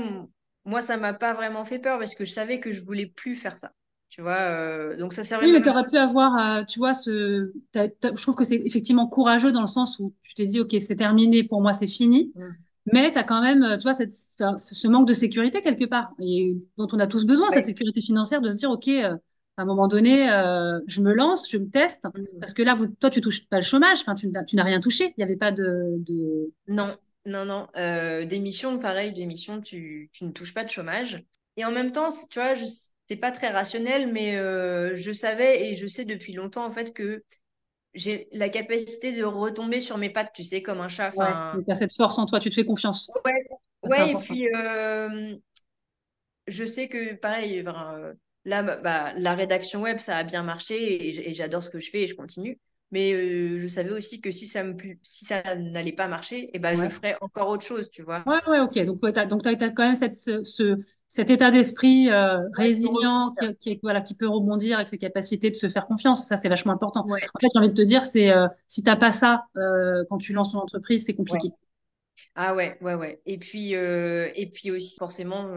moi, ça m'a pas vraiment fait peur, parce que je savais que je voulais plus faire ça. Tu vois, euh, donc ça servait. Oui, mais tu aurais pu avoir, euh, tu vois, ce. je trouve que c'est effectivement courageux dans le sens où tu t'es dit, OK, c'est terminé, pour moi, c'est fini. Mmh. Mais tu as quand même, tu vois, cette, ce manque de sécurité quelque part, et dont on a tous besoin, cette sécurité financière, de se dire, OK, à un moment donné, euh, je me lance, je me teste, mm. parce que là, vous, toi, tu touches pas le chômage, enfin, tu, n'as rien touché, il n'y avait pas de, Non, non, non. Euh, démission, pareil, démission, tu, tu ne touches pas de chômage. Et en même temps, tu vois, je c'est pas très rationnel, mais euh, je savais et je sais depuis longtemps, en fait, que j'ai la capacité de retomber sur mes pattes, tu sais, comme un chat. Ouais, tu as cette force en toi, tu te fais confiance. Ouais, ouais et puis je sais que, pareil, Là, bah, bah, la rédaction web, ça a bien marché et, j'adore ce que je fais et je continue. Mais euh, je savais aussi que si ça me si ça n'allait pas marcher, et eh ben, je ferais encore autre chose, tu vois. Ouais, ouais, ok. Donc, tu as, quand même cette, ce, cet état d'esprit euh, résilient qui, qui, voilà, qui peut rebondir avec ses capacités de se faire confiance. Ça, c'est vachement important. En fait, j'ai envie de te dire, c'est euh, si tu n'as pas ça quand tu lances ton entreprise, c'est compliqué. Ah ouais, ouais, ouais. Et puis, et puis aussi, forcément,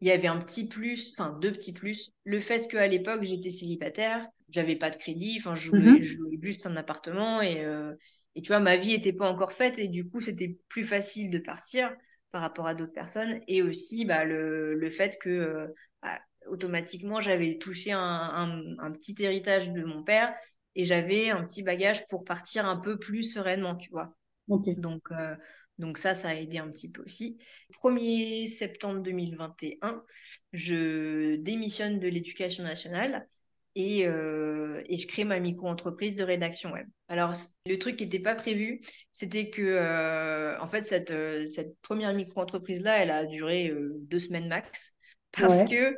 il y avait un petit plus, enfin deux petits plus. Le fait qu'à l'époque, j'étais célibataire, j'avais pas de crédit, enfin, je voulais, mhm. juste un appartement et, euh, et tu vois, ma vie était pas encore faite et du coup, c'était plus facile de partir par rapport à d'autres personnes. Et aussi, bah, le, le fait que euh, bah, automatiquement, j'avais touché un, un, petit héritage de mon père et j'avais un petit bagage pour partir un peu plus sereinement, tu vois. Donc, euh, donc ça, ça a aidé un petit peu aussi. 1er septembre 2021, je démissionne de l'éducation nationale et, euh, et, je crée ma micro-entreprise de rédaction web. Alors, le truc qui n'était pas prévu, c'était que, euh, en fait, cette, euh, cette première micro-entreprise-là, elle a duré deux semaines max. Parce que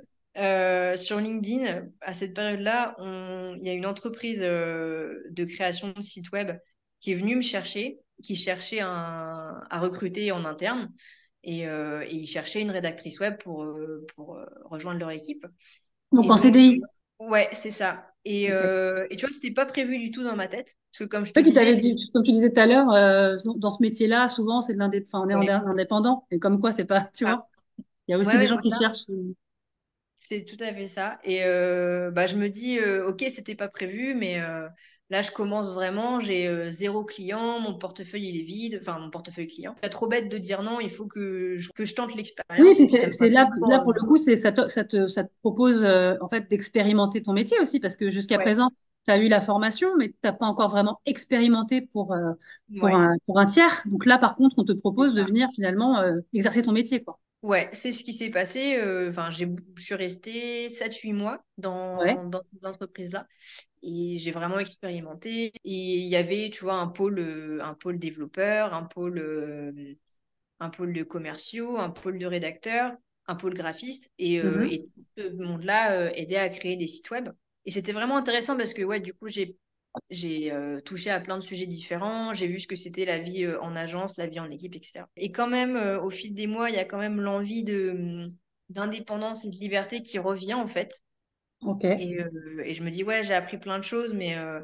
sur LinkedIn, à cette période-là, il y a une entreprise de création de site web qui est venue me chercher qui cherchait un, à recruter en interne. Et, euh, et ils cherchaient une rédactrice web pour, euh, pour euh, rejoindre leur équipe. Donc Et en CDI. Ouais, c'est ça. Et, Ok. euh, et tu vois, c'était pas prévu du tout dans ma tête. Parce que comme je te Oui, puis disais, t'avais les- dit, comme tu disais tout à l'heure, euh, dans ce métier-là, souvent, c'est de l'indé- enfin, on est indépendant. Et comme quoi, c'est pas, tu Ah, vois, il y a ouais, aussi des ouais, gens qui ça. cherchent. C'est tout à fait ça. Et euh, bah, je me dis, ok, c'était pas prévu, mais là, je commence vraiment. J'ai euh, zéro client, mon portefeuille, il est vide. Enfin, mon portefeuille client. C'est trop bête de dire non, il faut que je, que je tente l'expérience. C'est là, pour le coup, c'est ça te, ça te, ça te propose euh, en fait d'expérimenter ton métier aussi, parce que jusqu'à ouais, présent, tu as eu la formation, mais tu n'as pas encore vraiment expérimenté pour, euh, pour ouais, un, pour un tiers. Donc là, par contre, on te propose de venir finalement euh, exercer ton métier, quoi. Ouais, c'est ce qui s'est passé. Enfin, j'ai, je suis restée sept huit mois Ouais. dans, dans cette entreprise-là. Et j'ai vraiment expérimenté. Et il y avait, tu vois, un pôle, euh, un pôle développeur, un pôle, euh, un pôle de commerciaux, un pôle de rédacteurs, un pôle graphiste. Et, euh, Mhm. et tout ce monde-là euh, aidait à créer des sites web. Et c'était vraiment intéressant parce que, ouais, du coup, j'ai, j'ai euh, touché à plein de sujets différents. J'ai vu ce que c'était la vie euh, en agence, la vie en équipe, etc. Et quand même, euh, au fil des mois, il y a quand même l'envie de, hum, d'indépendance et de liberté qui revient, en fait. Et, euh, et je me dis, ouais, j'ai appris plein de choses, mais euh,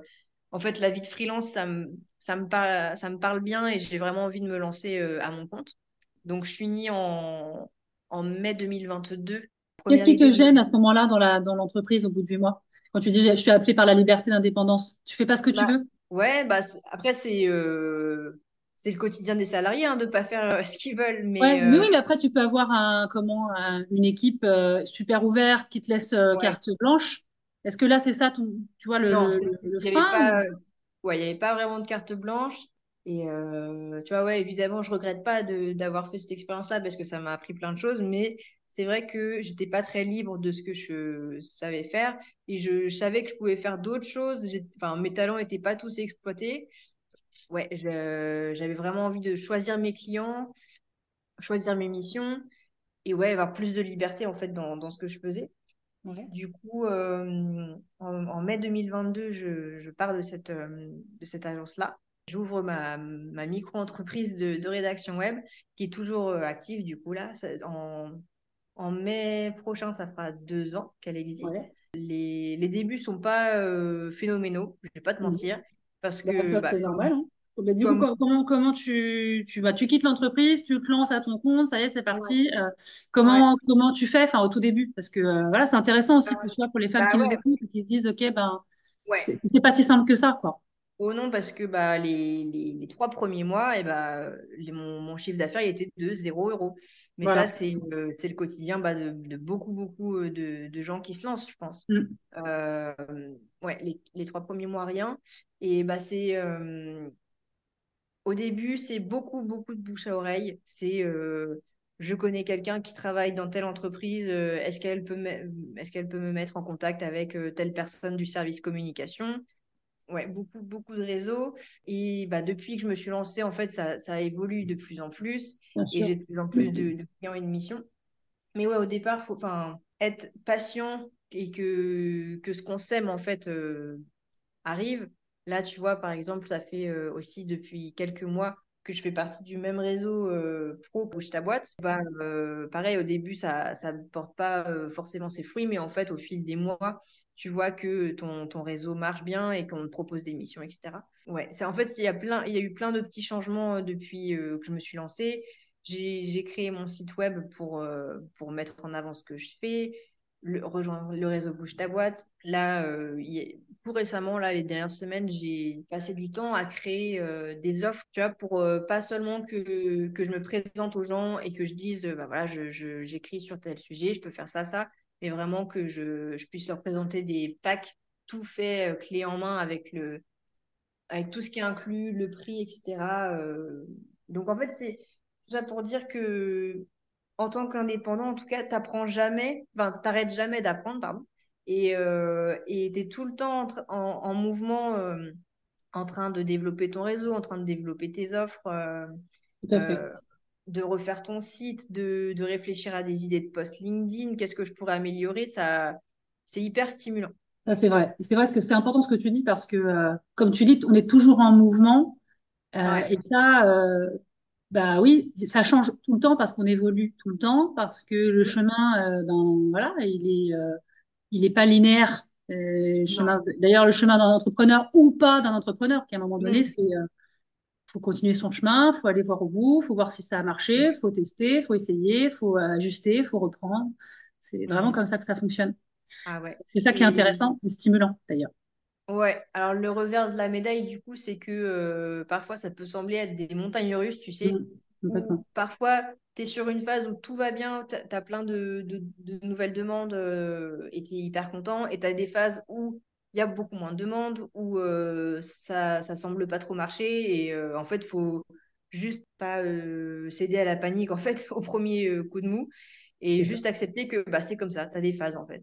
en fait, la vie de freelance, ça me, ça me parle, ça me parle bien et j'ai vraiment envie de me lancer euh, à mon compte. Donc, je finis en, en mai 2022. Qu'est-ce qui te gêne à ce moment-là dans la, dans l'entreprise au bout de huit mois? Quand tu dis je suis appelée par la liberté d'indépendance, tu fais pas ce que tu Bah, veux? ouais, bah, après, c'est c'est le quotidien des salariés hein, de ne pas faire euh, ce qu'ils veulent. Ouais, Mais mais euh, oui, mais après, tu peux avoir un, comment, un- une équipe euh, super ouverte qui te laisse ouais, carte blanche. Est-ce que là, c'est ça, ton, tu vois, le, non, le, c'est- le- le il n'y avait ou... pas, ouais, il y avait pas vraiment de carte blanche. Et euh, tu vois, ouais, évidemment, je regrette pas d'avoir fait cette expérience-là parce que ça m'a appris plein de choses, mais c'est vrai que j'étais pas très libre de ce que je savais faire et je, je savais que je pouvais faire d'autres choses. Enfin, mes talents n'étaient pas tous exploités. Ouais, j'avais vraiment envie de choisir mes clients, choisir mes missions et ouais, avoir plus de liberté en fait dans, dans ce que je faisais. Ouais. Du coup, euh, en, en mai 2022, je, je pars de cette, euh, de cette agence-là. J'ouvre ma, ma micro-entreprise de, de rédaction web qui est toujours euh, active du coup là. En, en mai prochain, ça fera deux ans qu'elle existe. Ouais. Les, les débuts sont pas euh, phénoménaux, je vais pas te Mhm. mentir, parce Bah, que bah, c'est normal, hein. Mais du coup, comme com- comment, comment tu, tu, bah, tu quittes l'entreprise, tu te lances à ton compte, ça y est, c'est ouais, parti. Euh, ouais, comment, comment tu fais, enfin, au tout début? Parce que euh, voilà, c'est intéressant aussi, pour, vois, pour les femmes bah qui nous ouais, écoutent et qui se disent, OK, ben, c'est pas si simple que ça, quoi. Oh non, parce que bah, les, les, les trois premiers mois, et bah, les- mon, mon chiffre d'affaires il était de zéro euros. Mais ça, c'est euh, le quotidien bah, de, de beaucoup, beaucoup euh, de, de gens qui se lancent, je pense. Mm. Euh, ouais, les, les trois premiers mois, rien. Et bah, c'est euh, au début, c'est beaucoup, beaucoup de bouche à oreille. C'est euh, je connais quelqu'un qui travaille dans telle entreprise, euh, est-ce qu'elle peut, me- est-ce qu'elle peut me mettre en contact avec euh, telle personne du service communication? Ouais, beaucoup, beaucoup de réseaux. Et bah, depuis que je me suis lancée, en fait, ça, ça évolue de plus en plus. Bien Et j'ai de plus en plus de, de clients et de missions. Mais ouais, au départ, faut enfin, être patient et que, que ce qu'on sème, en fait, arrive. Là, tu vois, par exemple, ça fait euh, aussi depuis quelques mois que je fais partie du même réseau euh, pro Bouge ta boîte. Bah, euh, pareil, au début, ça ne porte pas forcément ses fruits, mais en fait, au fil des mois, tu vois que ton, réseau marche bien et qu'on te propose des missions, etc. Ouais, en fait, il y a plein, il y a eu plein de petits changements depuis que je me suis lancée. J'ai créé mon site web pour, mettre en avant ce que je fais, rejoindre le réseau Bouge ta boîte. Là, euh, y récemment, là, les dernières semaines, j'ai passé du temps à créer euh, des offres, tu vois, pour euh, pas seulement que, que je me présente aux gens et que je dise, bah voilà, je, je- j'écris sur tel sujet, je peux faire ça, ça, mais vraiment que je, puisse leur présenter des packs tout fait, euh, clé en main avec le, avec tout ce qui est inclus, le prix, etc. Donc en fait, c'est tout ça pour dire que en tant qu'indépendant, en tout cas, t'apprends jamais, enfin, t'arrêtes jamais d'apprendre, pardon. Et euh, et t'es tout le temps en, tra- en, en mouvement, euh, en train de développer ton réseau, en train de développer tes offres, euh, Tout à fait. de refaire ton site, de, de réfléchir à des idées de post LinkedIn, qu'est-ce que je pourrais améliorer, ça, c'est hyper stimulant. Ça, c'est vrai. C'est vrai que c'est important ce que tu dis parce que, euh, comme tu dis, on est toujours en mouvement. et ça, bah oui, ça change tout le temps parce qu'on évolue tout le temps, parce que le chemin, ben, voilà, il est, il est pas linéaire. chemin, d'ailleurs, le chemin d'un entrepreneur ou pas d'un entrepreneur, qui à un moment donné, c'est faut continuer son chemin, faut aller voir au bout, faut voir si ça a marché, faut tester, faut essayer, faut ajuster, faut reprendre. C'est vraiment mm. comme ça que ça fonctionne. Ah ouais. C'est ça qui est intéressant et stimulant d'ailleurs. Ouais, alors le revers de la médaille, du coup, c'est que euh, parfois ça peut sembler être des montagnes russes, tu sais. Mmh, parfois, tu es sur une phase où tout va bien, tu as, plein de, nouvelles demandes euh, et tu es hyper content. Et tu as des phases où il y a beaucoup moins de demandes, où euh, ça, ça semble pas trop marcher. Et en fait, il faut juste pas céder à la panique, en fait, au premier coup de mou. Et juste accepter que bah, c'est comme ça, tu as des phases, en fait.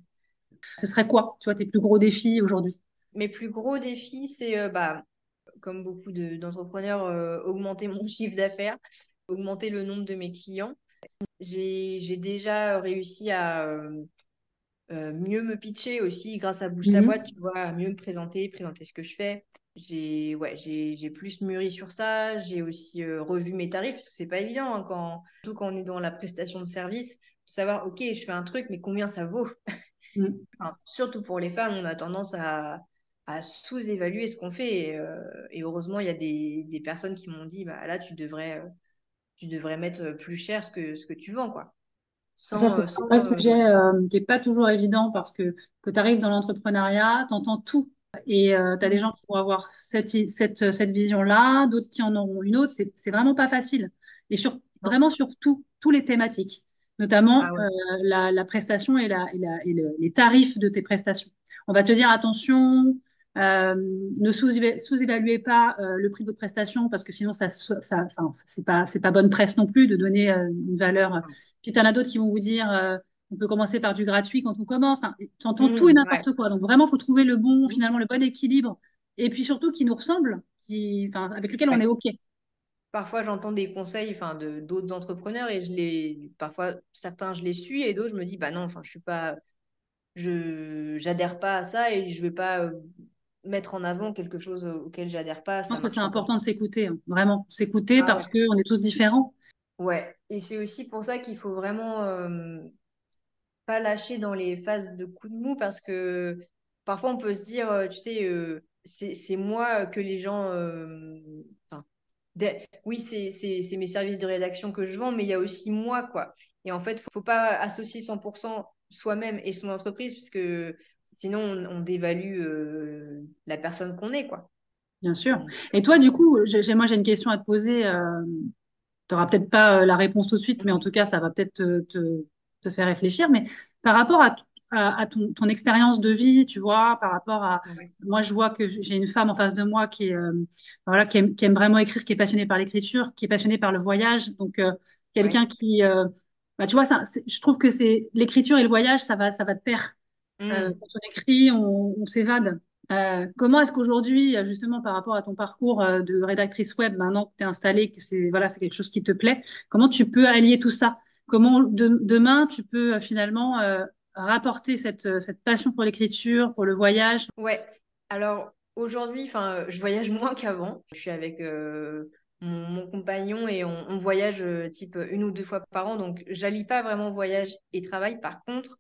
Ce serait quoi, tu vois, tes plus gros défis aujourd'hui? Mes plus gros défis, c'est, euh, bah, comme beaucoup d'entrepreneurs, euh, augmenter mon chiffre d'affaires, augmenter le nombre de mes clients. J'ai déjà réussi à euh, mieux me pitcher aussi grâce à Bouche la mhm. boîte, tu vois, à mieux me présenter, présenter ce que je fais. J'ai ouais, j'ai plus mûri sur ça. J'ai aussi revu mes tarifs parce que c'est pas évident hein, quand, surtout quand on est dans la prestation de service, de savoir, OK, je fais un truc, mais combien ça vaut? Mhm. Surtout pour les femmes, on a tendance à, à sous-évaluer ce qu'on fait. Et, euh, heureusement, il y a des, des personnes qui m'ont dit, bah, là, tu devrais, euh, tu devrais mettre plus cher ce que, ce que tu vends. Quoi. Sans, c'est un sujet euh, qui n'est pas toujours évident parce que que tu arrives dans l'entrepreneuriat, tu entends tout. Et tu as des mm. gens qui vont avoir cette, cette, cette vision-là, d'autres qui en auront une autre. C'est, c'est vraiment pas facile. Et sur, vraiment sur tout, tous les thématiques, notamment ah la, la, prestation et, la, et, la, et les tarifs de tes prestations. On va te dire attention, euh, ne sous-évaluez pas euh, le prix de votre prestation parce que sinon, ça, ça, enfin, c'est pas, bonne presse non plus de donner euh, une valeur. Puis tu en as d'autres qui vont vous dire, on peut commencer par du gratuit quand on commence. Enfin, tu entends mmh, tout et n'importe quoi. Donc vraiment, il faut trouver le bon, finalement, le bon équilibre. Et puis surtout, qui nous ressemble, qui, enfin, avec lequel on est OK. Parfois, j'entends des conseils enfin, de, d'autres entrepreneurs et je les, parfois, certains, je les suis et d'autres, je me dis, bah non, enfin, je suis pas, je, j'adhère pas à ça et je vais pas mettre en avant quelque chose auquel j'adhère pas. Je pense que c'est important de s'écouter, hein. vraiment. S'écouter ah parce qu'on est tous différents. Ouais, et c'est aussi pour ça qu'il faut vraiment euh, pas lâcher dans les phases de coup de mou parce que parfois on peut se dire, euh, tu sais, euh, c'est moi que les gens. oui, c'est mes services de rédaction que je vends, mais il y a aussi moi, quoi. Et en fait, il ne faut pas associer 100% soi-même et son entreprise, puisque Sinon, on, dévalue euh, la personne qu'on est, quoi. Bien sûr. Et toi, du coup, moi, j'ai une question à te poser. Euh, tu n'auras peut-être pas euh, la réponse tout de suite, mais en tout cas, ça va peut-être te, te, faire réfléchir. Mais par rapport à, à, ton, ton expérience de vie, tu vois, par rapport à... Moi, je vois que j'ai une femme en face de moi qui, est, voilà, qui aime, vraiment écrire, qui est passionnée par l'écriture, qui est passionnée par le voyage. Donc, quelqu'un qui... Bah, tu vois, ça, je trouve que c'est l'écriture et le voyage, ça va, ça va de pair. Euh, mm. quand on écrit, on, s'évade. Euh, comment est-ce qu'aujourd'hui, justement par rapport à ton parcours euh, de rédactrice web, maintenant que tu es installée, que c'est voilà, c'est quelque chose qui te plaît, comment tu peux allier tout ça? Comment demain tu peux finalement rapporter cette, cette passion pour l'écriture, pour le voyage? Ouais. Alors aujourd'hui, enfin, je voyage moins qu'avant. Je suis avec mon, compagnon et on, on voyage type une ou deux fois par an, donc j'allie pas vraiment voyage et travail. Par contre,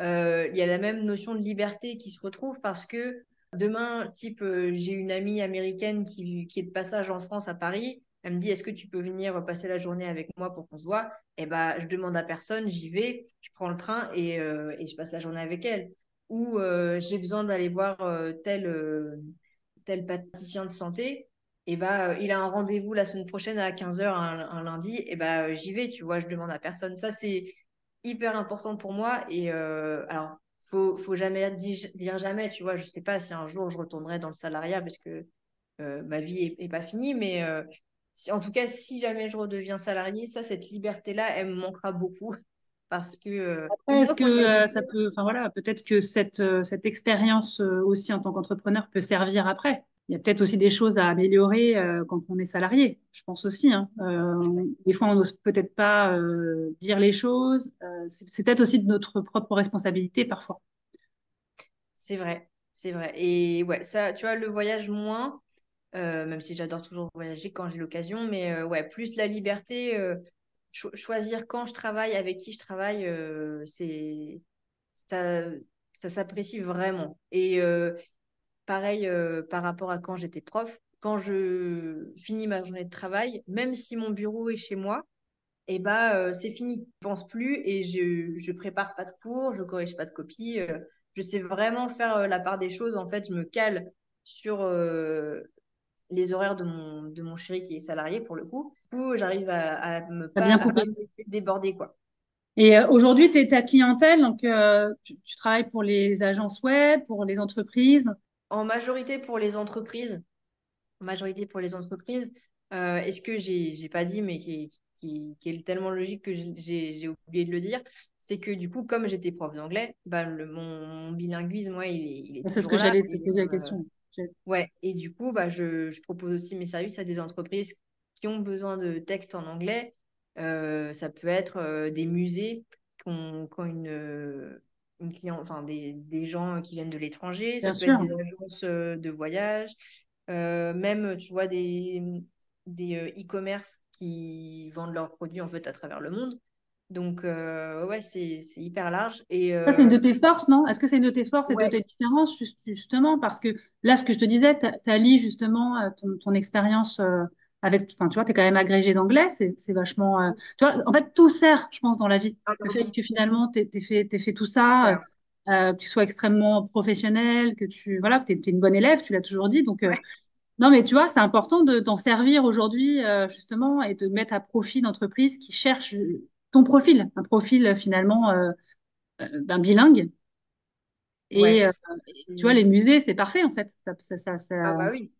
euh, il y a la même notion de liberté qui se retrouve parce que demain, type, euh, j'ai une amie américaine qui, qui, est de passage en France à Paris. Elle me dit, est-ce que tu peux venir passer la journée avec moi pour qu'on se voit? Eh ben, je demande à personne, j'y vais, je prends le train et, euh, et je passe la journée avec elle. Ou j'ai besoin d'aller voir tel, tel praticien de santé. Eh ben, il a un rendez-vous la semaine prochaine à 15h un, lundi, eh ben, j'y vais, tu vois, je demande à personne. Ça, c'est hyper important pour moi. Et euh, alors, faut, faut jamais dire, jamais, tu vois. Je sais pas si un jour je retournerai dans le salariat parce que euh, ma vie est, pas finie, mais euh, en tout cas, si jamais je redeviens salarié, ça, cette liberté-là, elle me manquera beaucoup. Parce que. est-ce que ça peut. Enfin voilà, peut-être que cette, cette expérience aussi en tant qu'entrepreneur peut servir après il y a peut-être aussi des choses à améliorer euh, quand on est salarié. Je pense aussi. Hein. Euh, des fois, on n'ose peut-être pas euh, dire les choses. c'est peut-être aussi de notre propre responsabilité parfois. C'est vrai, c'est vrai. Et ouais, ça, tu vois, le voyage moins. même si j'adore toujours voyager quand j'ai l'occasion. Mais ouais, plus la liberté, choisir quand je travaille, avec qui je travaille, c'est ça, ça s'apprécie vraiment. Et pareil par rapport à quand j'étais prof, quand je finis ma journée de travail, même si mon bureau est chez moi, et eh bah c'est fini. Je pense plus et je je prépare pas de cours, je corrige pas de copies. je sais vraiment faire la part des choses. En fait, je me cale sur les horaires de mon, de mon chéri qui est salarié pour le coup. Du coup, j'arrive à, me pas bien déborder quoi. Et aujourd'hui, tu es ta clientèle, donc tu, tu, travailles pour les agences web, pour les entreprises? En majorité pour les entreprises. En majorité pour les entreprises. Est-ce que j'ai pas dit, mais qui, qui, est tellement logique que j'ai oublié de le dire, c'est que du coup, comme j'étais prof d'anglais, bah, le, mon, bilinguisme, moi, il est, C'est ce que j'allais te poser la question. ouais, et du coup, bah, je, je, propose aussi mes services à des entreprises qui ont besoin de textes en anglais. Euh, ça peut être euh, des musées qui ont, une, une client, enfin, des, des, gens qui viennent de l'étranger. Ça peut être des agences euh, de voyage. même, tu vois, des, des euh, e-commerce qui vendent leurs produits en fait à travers le monde. Donc, euh, ouais, c'est hyper large. Et, Ça, c'est une de tes forces, non? Est-ce que c'est une de tes forces et de tes différences, justement? Parce que là, ce que je te disais, tu allies justement euh, ton, ton expérience avec. Enfin, tu vois, tu es quand même agrégé d'anglais, c'est vachement. tu vois, en fait, tout sert, je pense, dans la vie. Ah, le fait que finalement, tu aies, fait, fait tout ça, que tu sois extrêmement professionnel, que tu voilà, que tu es, une bonne élève, tu l'as toujours dit. Donc, non, mais tu vois, c'est important de t'en servir aujourd'hui, euh, justement, et de mettre à profit d'entreprises qui cherchent ton profil, un profil euh, finalement euh, d'un bilingue. Et tu vois, les musées, c'est parfait en fait. Ça, ça, ça, Ah bah oui,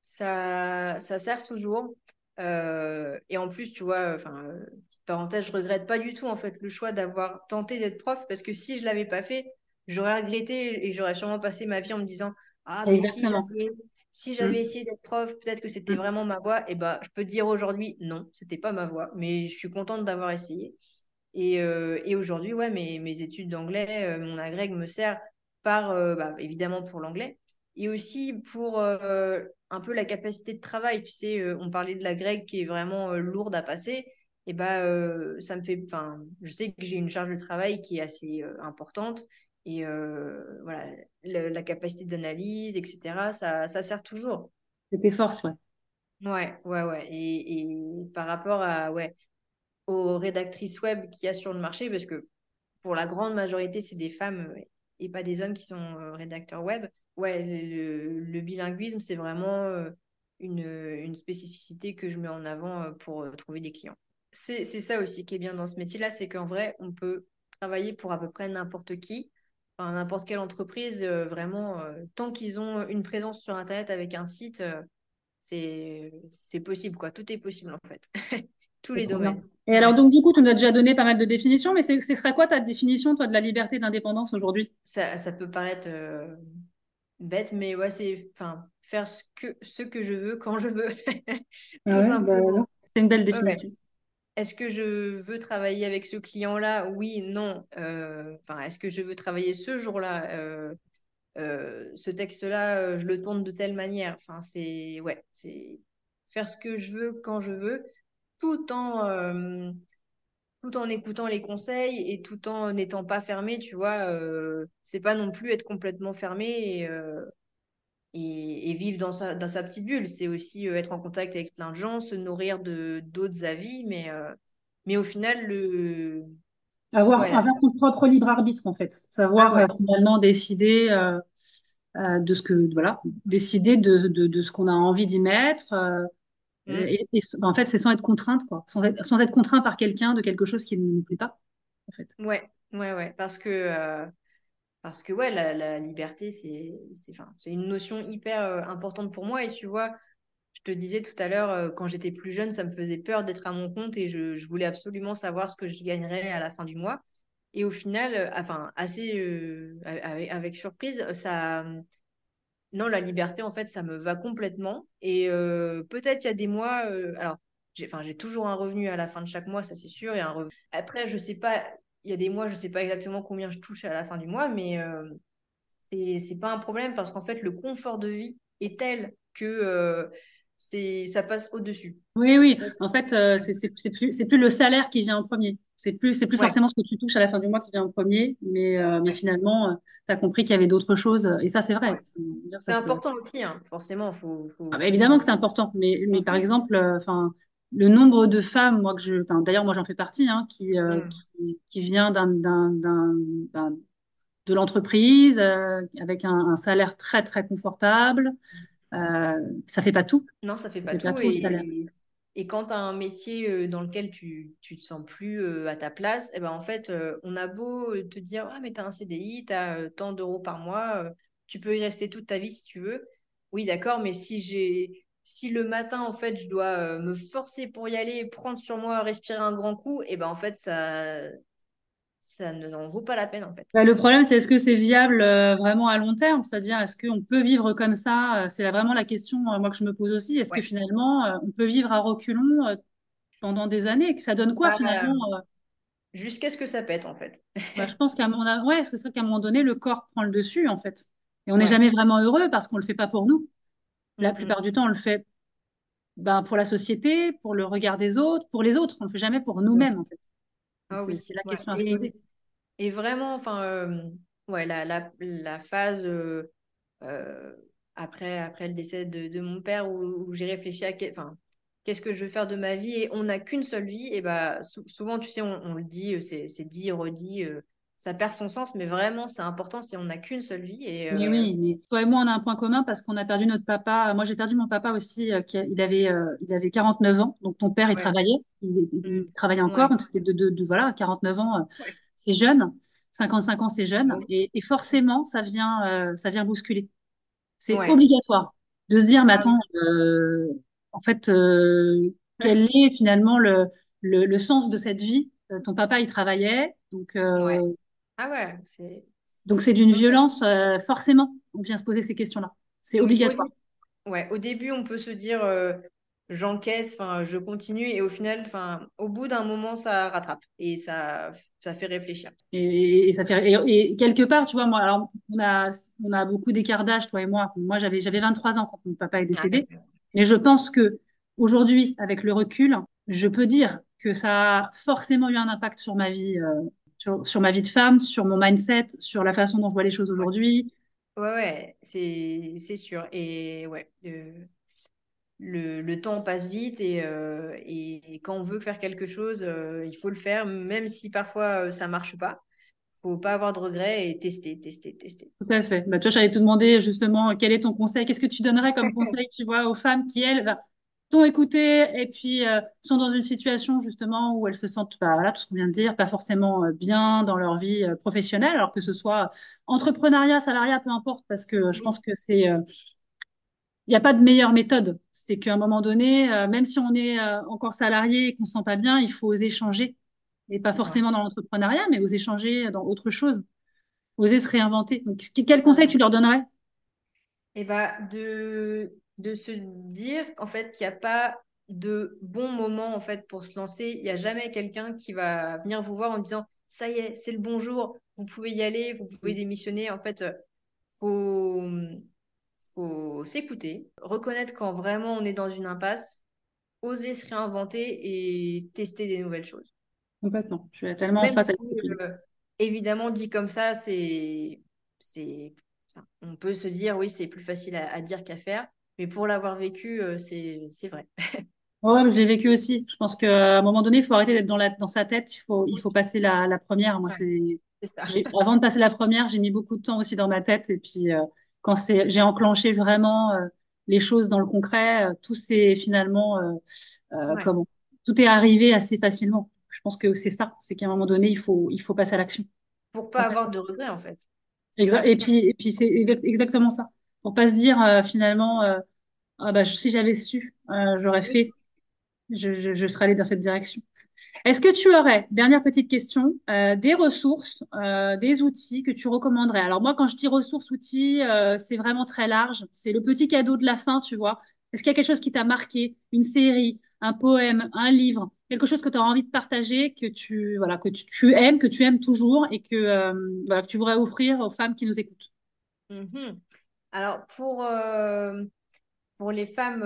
ça, ça sert toujours. et en plus, tu vois, enfin, petite parenthèse, je regrette pas du tout en fait le choix d'avoir tenté d'être prof parce que si je l'avais pas fait, j'aurais regretté et j'aurais sûrement passé ma vie en me disant ah mais si j'avais si j'avais mm. essayé d'être prof, peut-être que c'était mm. vraiment ma voie. Et bah, je peux dire aujourd'hui, non, c'était pas ma voie, mais je suis contente d'avoir essayé. Et, euh, et aujourd'hui, ouais, mes, mes études d'anglais, euh, mon agrég me sert par, euh, bah, évidemment pour l'anglais, et aussi pour un peu la capacité de travail. Tu sais, on parlait de l'agrég qui est vraiment lourde à passer. Et bah, ça me fait, enfin, je sais que j'ai une charge de travail qui est assez importante et euh, voilà, la capacité d'analyse, etc., ça, ça, sert toujours. C'est tes forces, ouais. Ouais, ouais, ouais. Et, et, par rapport à, ouais, aux rédactrices web qu'il y a sur le marché, parce que pour la grande majorité, c'est des femmes et pas des hommes qui sont euh, rédacteurs web. Ouais, le, bilinguisme, c'est vraiment euh, une, une, spécificité que je mets en avant pour trouver des clients. C'est ça aussi qui est bien dans ce métier-là, c'est qu'en vrai, on peut travailler pour à peu près n'importe qui n'importe quelle entreprise, euh, vraiment, euh, tant qu'ils ont une présence sur Internet avec un site, euh, c'est possible, quoi. Tout est possible, en fait. Tous les domaines. Et alors, donc, du coup, tu nous as déjà donné pas mal de définitions, mais ce serait quoi ta définition, toi, de la liberté d'indépendance aujourd'hui? Ça, ça, peut paraître bête, mais ouais, c'est faire ce que, ce que je veux quand je veux. Tout bah, simplement. c'est une belle définition. Est-ce que je veux travailler avec ce client-là? Oui, non. Euh, enfin, est-ce que je veux travailler ce jour-là? Euh, euh, Ce texte-là, je le tourne de telle manière. Enfin, c'est ouais, c'est faire ce que je veux quand je veux, tout en tout en écoutant les conseils et tout en n'étant pas fermé. Tu vois, c'est pas non plus être complètement fermé et et, vivre dans sa, dans sa petite bulle. C'est aussi euh, être en contact avec plein de gens, se nourrir de d'autres avis, mais, euh, mais au final, le... Avoir, son propre libre arbitre, en fait. Savoir ah euh, finalement décider de ce que, voilà, décider de, de, de ce qu'on a envie d'y mettre. Mmh. Et, en fait, c'est sans être contrainte, quoi. Sans être, sans être contraint par quelqu'un de quelque chose qui ne nous plaît pas, en fait. Ouais, ouais, ouais. Parce que parce que ouais, la, liberté, c'est c'est une notion hyper euh, importante pour moi. Et tu vois, je te disais tout à l'heure, euh, quand j'étais plus jeune, ça me faisait peur d'être à mon compte et je, je, voulais absolument savoir ce que je gagnerais à la fin du mois. Et au final, euh, enfin, assez avec, avec, surprise, ça. Non, la liberté, en fait, ça me va complètement. Et peut-être il y a des mois, alors, j'ai toujours un revenu à la fin de chaque mois, ça c'est sûr. Et. Après, je sais pas, il y a des mois, je ne sais pas exactement combien je touche à la fin du mois, mais euh, c'est pas un problème parce qu'en fait, le confort de vie est tel que c'est ça passe au-dessus. Oui, oui. En fait, c'est plus, plus le salaire qui vient en premier. C'est plus, c'est plus forcément ce que tu touches à la fin du mois qui vient en premier, mais, mais finalement, tu as compris qu'il y avait d'autres choses. Et ça, c'est vrai. C'est important aussi, hein. forcément. Faut, faut... Ah bah, évidemment que c'est important, mais, mais par exemple, enfin le nombre de femmes, moi que je, d'ailleurs moi j'en fais partie, hein, qui, euh, mm. qui, qui, vient d'un, de l'entreprise euh, avec un, un, salaire très très confortable. Euh, ça fait pas tout. Non, ça fait pas tout. Pas et, et, quand tu as un métier euh, dans lequel tu, tu te sens plus à ta place, et eh ben en fait, on a beau te dire ah mais tu as un CDI, tu as tant d'euros par mois, tu peux y rester toute ta vie si tu veux. Oui, d'accord, mais si j'ai si le matin, en fait, je dois euh, me forcer pour y aller, prendre sur moi, respirer un grand coup, et ben en fait, ça, ça n'en vaut pas la peine, en fait. Bah, le problème, c'est est-ce que c'est viable euh, vraiment à long terme? C'est-à-dire, est-ce qu'on peut vivre comme ça? Euh, C'est vraiment la question, moi, que je me pose aussi. Est-ce que finalement, on peut vivre à reculons pendant des années? Que ça donne quoi, bah, finalement Jusqu'à ce que ça pète, en fait. Bah, je pense qu'à un moment, ouais, c'est ça qu'à un moment donné, le corps prend le dessus, en fait. Et on n'est jamais vraiment heureux parce qu'on ne le fait pas pour nous. La plupart du temps, on le fait ben, pour la société, pour le regard des autres, pour les autres. On ne le fait jamais pour nous-mêmes, en fait. Ah c'est la question à se poser. Et vraiment, enfin, euh, ouais, la, la, la phase euh, euh, après, après le décès de, de mon père où, j'ai réfléchi à enfin, qu'est-ce que je veux faire de ma vie et on n'a qu'une seule vie, et bah, souvent, tu sais, on, on le dit, c'est dit, redit ça perd son sens, mais vraiment, c'est important si on n'a qu'une seule vie. Et, Mais oui, euh, mais toi et moi, on a un point commun parce qu'on a perdu notre papa. Moi, j'ai perdu mon papa aussi. Euh, qui, il, avait, euh, il avait 49 ans. Donc, ton père, il travaillait. Il, mm. travaillait encore. C'était de, de, de, voilà, 49 ans. C'est jeune. 55 ans, c'est jeune. Et, et, forcément, ça vient, ça vient bousculer. C'est obligatoire de se dire, mais attends, en fait, quel est finalement le, le, le, sens de cette vie? Ton papa, il travaillait. Donc, ah ouais, c'est. Donc c'est d'une violence, euh, forcément, on vient se poser ces questions-là. C'est obligatoire. Au, ouais, au début, on peut se dire euh, j'encaisse, enfin je continue, et au final, enfin au bout d'un moment, ça rattrape et ça, ça fait réfléchir. Et, ça fait et, quelque part, tu vois, moi, alors on a, on a beaucoup d'écart d'âge, toi et moi. Moi, j'avais, j'avais 23 ans quand mon papa est ah, décédé, mais je pense que aujourd'hui, avec le recul, je peux dire que ça a forcément eu un impact sur ma vie euh, sur, ma vie de femme, sur mon mindset, sur la façon dont je vois les choses aujourd'hui. Ouais, ouais, c'est sûr. Et ouais, le, le, temps passe vite et, euh, et, quand on veut faire quelque chose, euh, il faut le faire, même si parfois euh, ça marche pas. faut pas avoir de regrets et tester, tester, tester. Tout à fait. Bah, tu vois, j'allais te demander justement quel est ton conseil, qu'est-ce que tu donnerais comme conseil, tu vois, aux femmes qui, elles, bah, t'ont écouté et puis euh, sont dans une situation justement où elles se sentent, bah, voilà, tout ce qu'on vient de dire, pas forcément euh, bien dans leur vie euh, professionnelle, alors que ce soit entrepreneuriat, salariat, peu importe, parce que je pense que c'est, il n'y a pas de meilleure méthode. C'est qu'à un moment donné, même si on est encore salarié et qu'on ne se sent pas bien, il faut oser changer. Et pas forcément dans l'entrepreneuriat, mais oser changer dans autre chose. Oser se réinventer. Donc, quel conseil tu leur donnerais? Eh ben, de de se dire qu'en fait, qu'il n'y a pas de bon moment en fait pour se lancer. Il n'y a jamais quelqu'un qui va venir vous voir en disant ça y est, c'est le bon jour, vous pouvez y aller, vous pouvez démissionner. En fait, faut faut s'écouter, reconnaître quand vraiment on est dans une impasse, oser se réinventer et tester des nouvelles choses. Complètement. Je suis tellement en face euh, Évidemment, dit comme ça, c'est c'est on peut se dire oui, c'est plus facile à dire qu'à faire. Mais pour l'avoir vécu, euh, c'est vrai. Ouais, j'ai vécu aussi. Je pense qu'à un moment donné, il faut arrêter d'être dans, la, dans sa tête. Il faut, il faut passer la, la première. Moi, c'est avant de passer la première, j'ai mis beaucoup de temps aussi dans ma tête. Et puis, euh, quand j'ai enclenché vraiment euh, les choses dans le concret, tout s'est finalement comment Tout est arrivé assez facilement. Je pense que c'est ça. C'est qu'à un moment donné, il faut, il faut passer à l'action. Pour pas avoir de regrets, en fait. Exact. Et puis, et puis c'est exactement ça pour pas se dire euh, finalement euh, ah bah, si j'avais su, euh, j'aurais fait, je, je, serais allée dans cette direction. Est-ce que tu aurais, dernière petite question, des ressources, des outils que tu recommanderais? Alors moi, quand je dis ressources, outils, c'est vraiment très large. C'est le petit cadeau de la fin, tu vois. Est-ce qu'il y a quelque chose qui t'a marqué, une série, un poème, un livre, quelque chose que tu auras envie de partager, que tu voilà, que tu, aimes, que tu aimes toujours et que, voilà, que tu voudrais offrir aux femmes qui nous écoutent? Mm-hmm. Alors, pour, euh, pour les femmes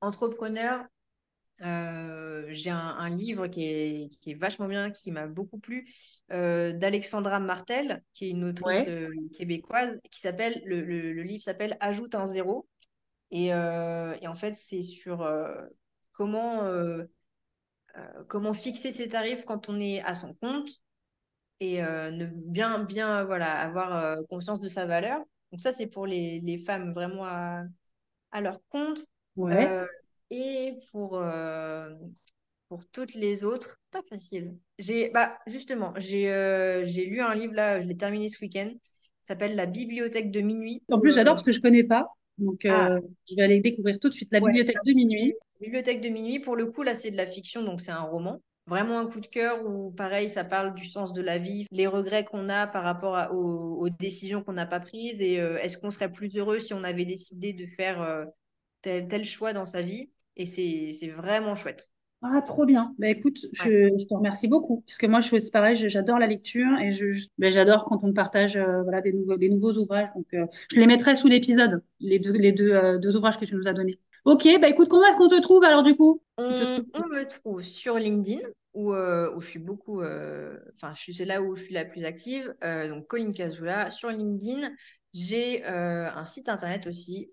entrepreneurs, j'ai un, livre qui est, qui est, vachement bien, qui m'a beaucoup plu, d'Alexandra Martel, qui est une autrice québécoise, qui s'appelle, le, le, livre s'appelle Ajoute un zéro. Et, et en fait, c'est sur comment, comment fixer ses tarifs quand on est à son compte et ne bien, bien voilà, avoir conscience de sa valeur. Donc ça, c'est pour les, les, femmes vraiment à, à leur compte. Ouais. et pour, pour toutes les autres, pas facile. J'ai, bah, justement, j'ai j'ai lu un livre là, je l'ai terminé ce week-end, s'appelle La bibliothèque de minuit. En plus, j'adore parce que je connais pas. Donc, ah. je vais aller découvrir tout de suite La bibliothèque de minuit. Bibliothèque de minuit, pour le coup, là, c'est de la fiction, donc c'est un roman vraiment un coup de cœur où, pareil, ça parle du sens de la vie, les regrets qu'on a par rapport aux, décisions qu'on n'a pas prises et euh, est-ce qu'on serait plus heureux si on avait décidé de faire euh, tel, tel choix dans sa vie? Et c'est vraiment chouette. Ah, trop bien. Bah, écoute, je, te remercie beaucoup. Parce que moi, je suis pareil, j'adore la lecture et bah, j'adore quand on partage euh, voilà, des, nouveaux, des nouveaux ouvrages. Donc, je les mettrai sous l'épisode, les, deux, les deux, deux ouvrages que tu nous as donnés. Ok, bah écoute, comment est-ce qu'on te trouve alors du coup? On, me trouve sur LinkedIn où, euh, où je suis beaucoup, euh, enfin, c'est là où je suis la plus active. Euh, donc, Colline Kazula sur LinkedIn. J'ai un site internet aussi,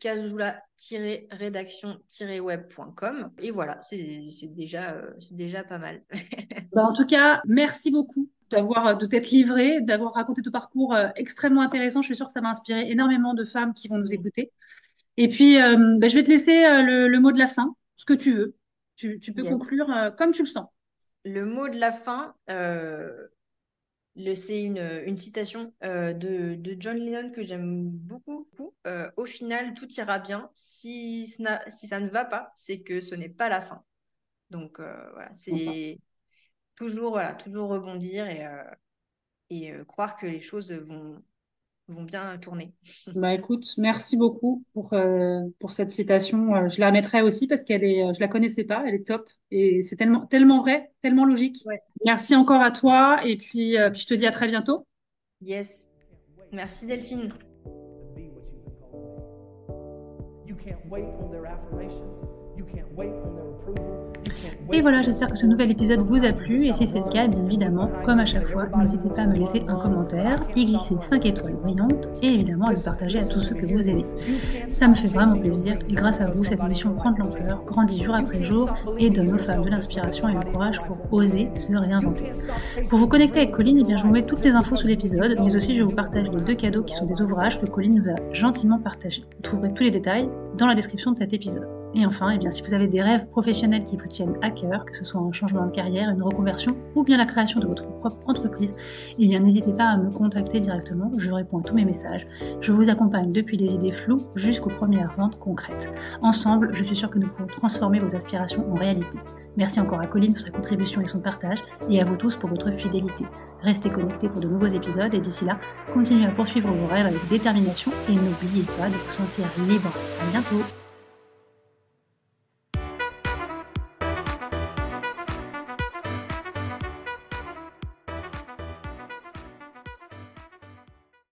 kazula-rédaction-web.com. Et voilà, c'est déjà, c'est déjà pas mal. Bah, en tout cas, merci beaucoup d'avoir de t'être livré, d'avoir raconté ton parcours extrêmement intéressant. Je suis sûre que ça va inspirer énormément de femmes qui vont nous écouter. Et puis, euh, bah, je vais te laisser euh, le, mot de la fin, ce que tu veux. Tu, peux conclure euh, comme tu le sens. Le mot de la fin, c'est une, citation de, John Lennon que j'aime beaucoup. au final, tout ira bien. Si, si ça ne va pas, c'est que ce n'est pas la fin. Donc voilà, c'est toujours, voilà, toujours rebondir et, et croire que les choses vont, vont bien tourner. Bah écoute, merci beaucoup pour, euh, pour cette citation. Euh, je la mettrai aussi parce qu'elle est, euh, je la connaissais pas, elle est top et c'est tellement, tellement vrai, tellement logique. Merci encore à toi et puis, puis je te dis à très bientôt. Yes, merci Delphine. You can't wait on their affirmation. You can't wait on their approval. Et voilà, j'espère que ce nouvel épisode vous a plu. Et si c'est le cas, bien évidemment, comme à chaque fois, n'hésitez pas à me laisser un commentaire, y glisser 5 étoiles brillantes et évidemment à le partager à tous ceux que vous aimez. Ça me fait vraiment plaisir et grâce à vous, cette émission prend de l'ampleur, grandit jour après jour et donne aux femmes de l'inspiration et du courage pour oser se réinventer. Pour vous connecter avec Colline, eh bien, je vous mets toutes les infos sous l'épisode, mais aussi je vous partage les deux cadeaux qui sont des ouvrages que Colline nous a gentiment partagés. Vous trouverez tous les détails dans la description de cet épisode. Et enfin, eh si vous avez des rêves professionnels qui vous tiennent à cœur, que ce soit un changement de carrière, une reconversion ou bien la création de votre propre entreprise, eh n'hésitez pas à me contacter directement. Je réponds à tous mes messages. Je vous accompagne depuis les idées floues jusqu'aux premières ventes concrètes. Ensemble, je suis sûre que nous pouvons transformer vos aspirations en réalité. Merci encore à Colline pour sa contribution et son partage, et à vous tous pour votre fidélité. Restez connectés pour de nouveaux épisodes, et d'ici là, continuez à poursuivre vos rêves avec détermination, et n'oubliez pas de vous sentir libre. À bientôt!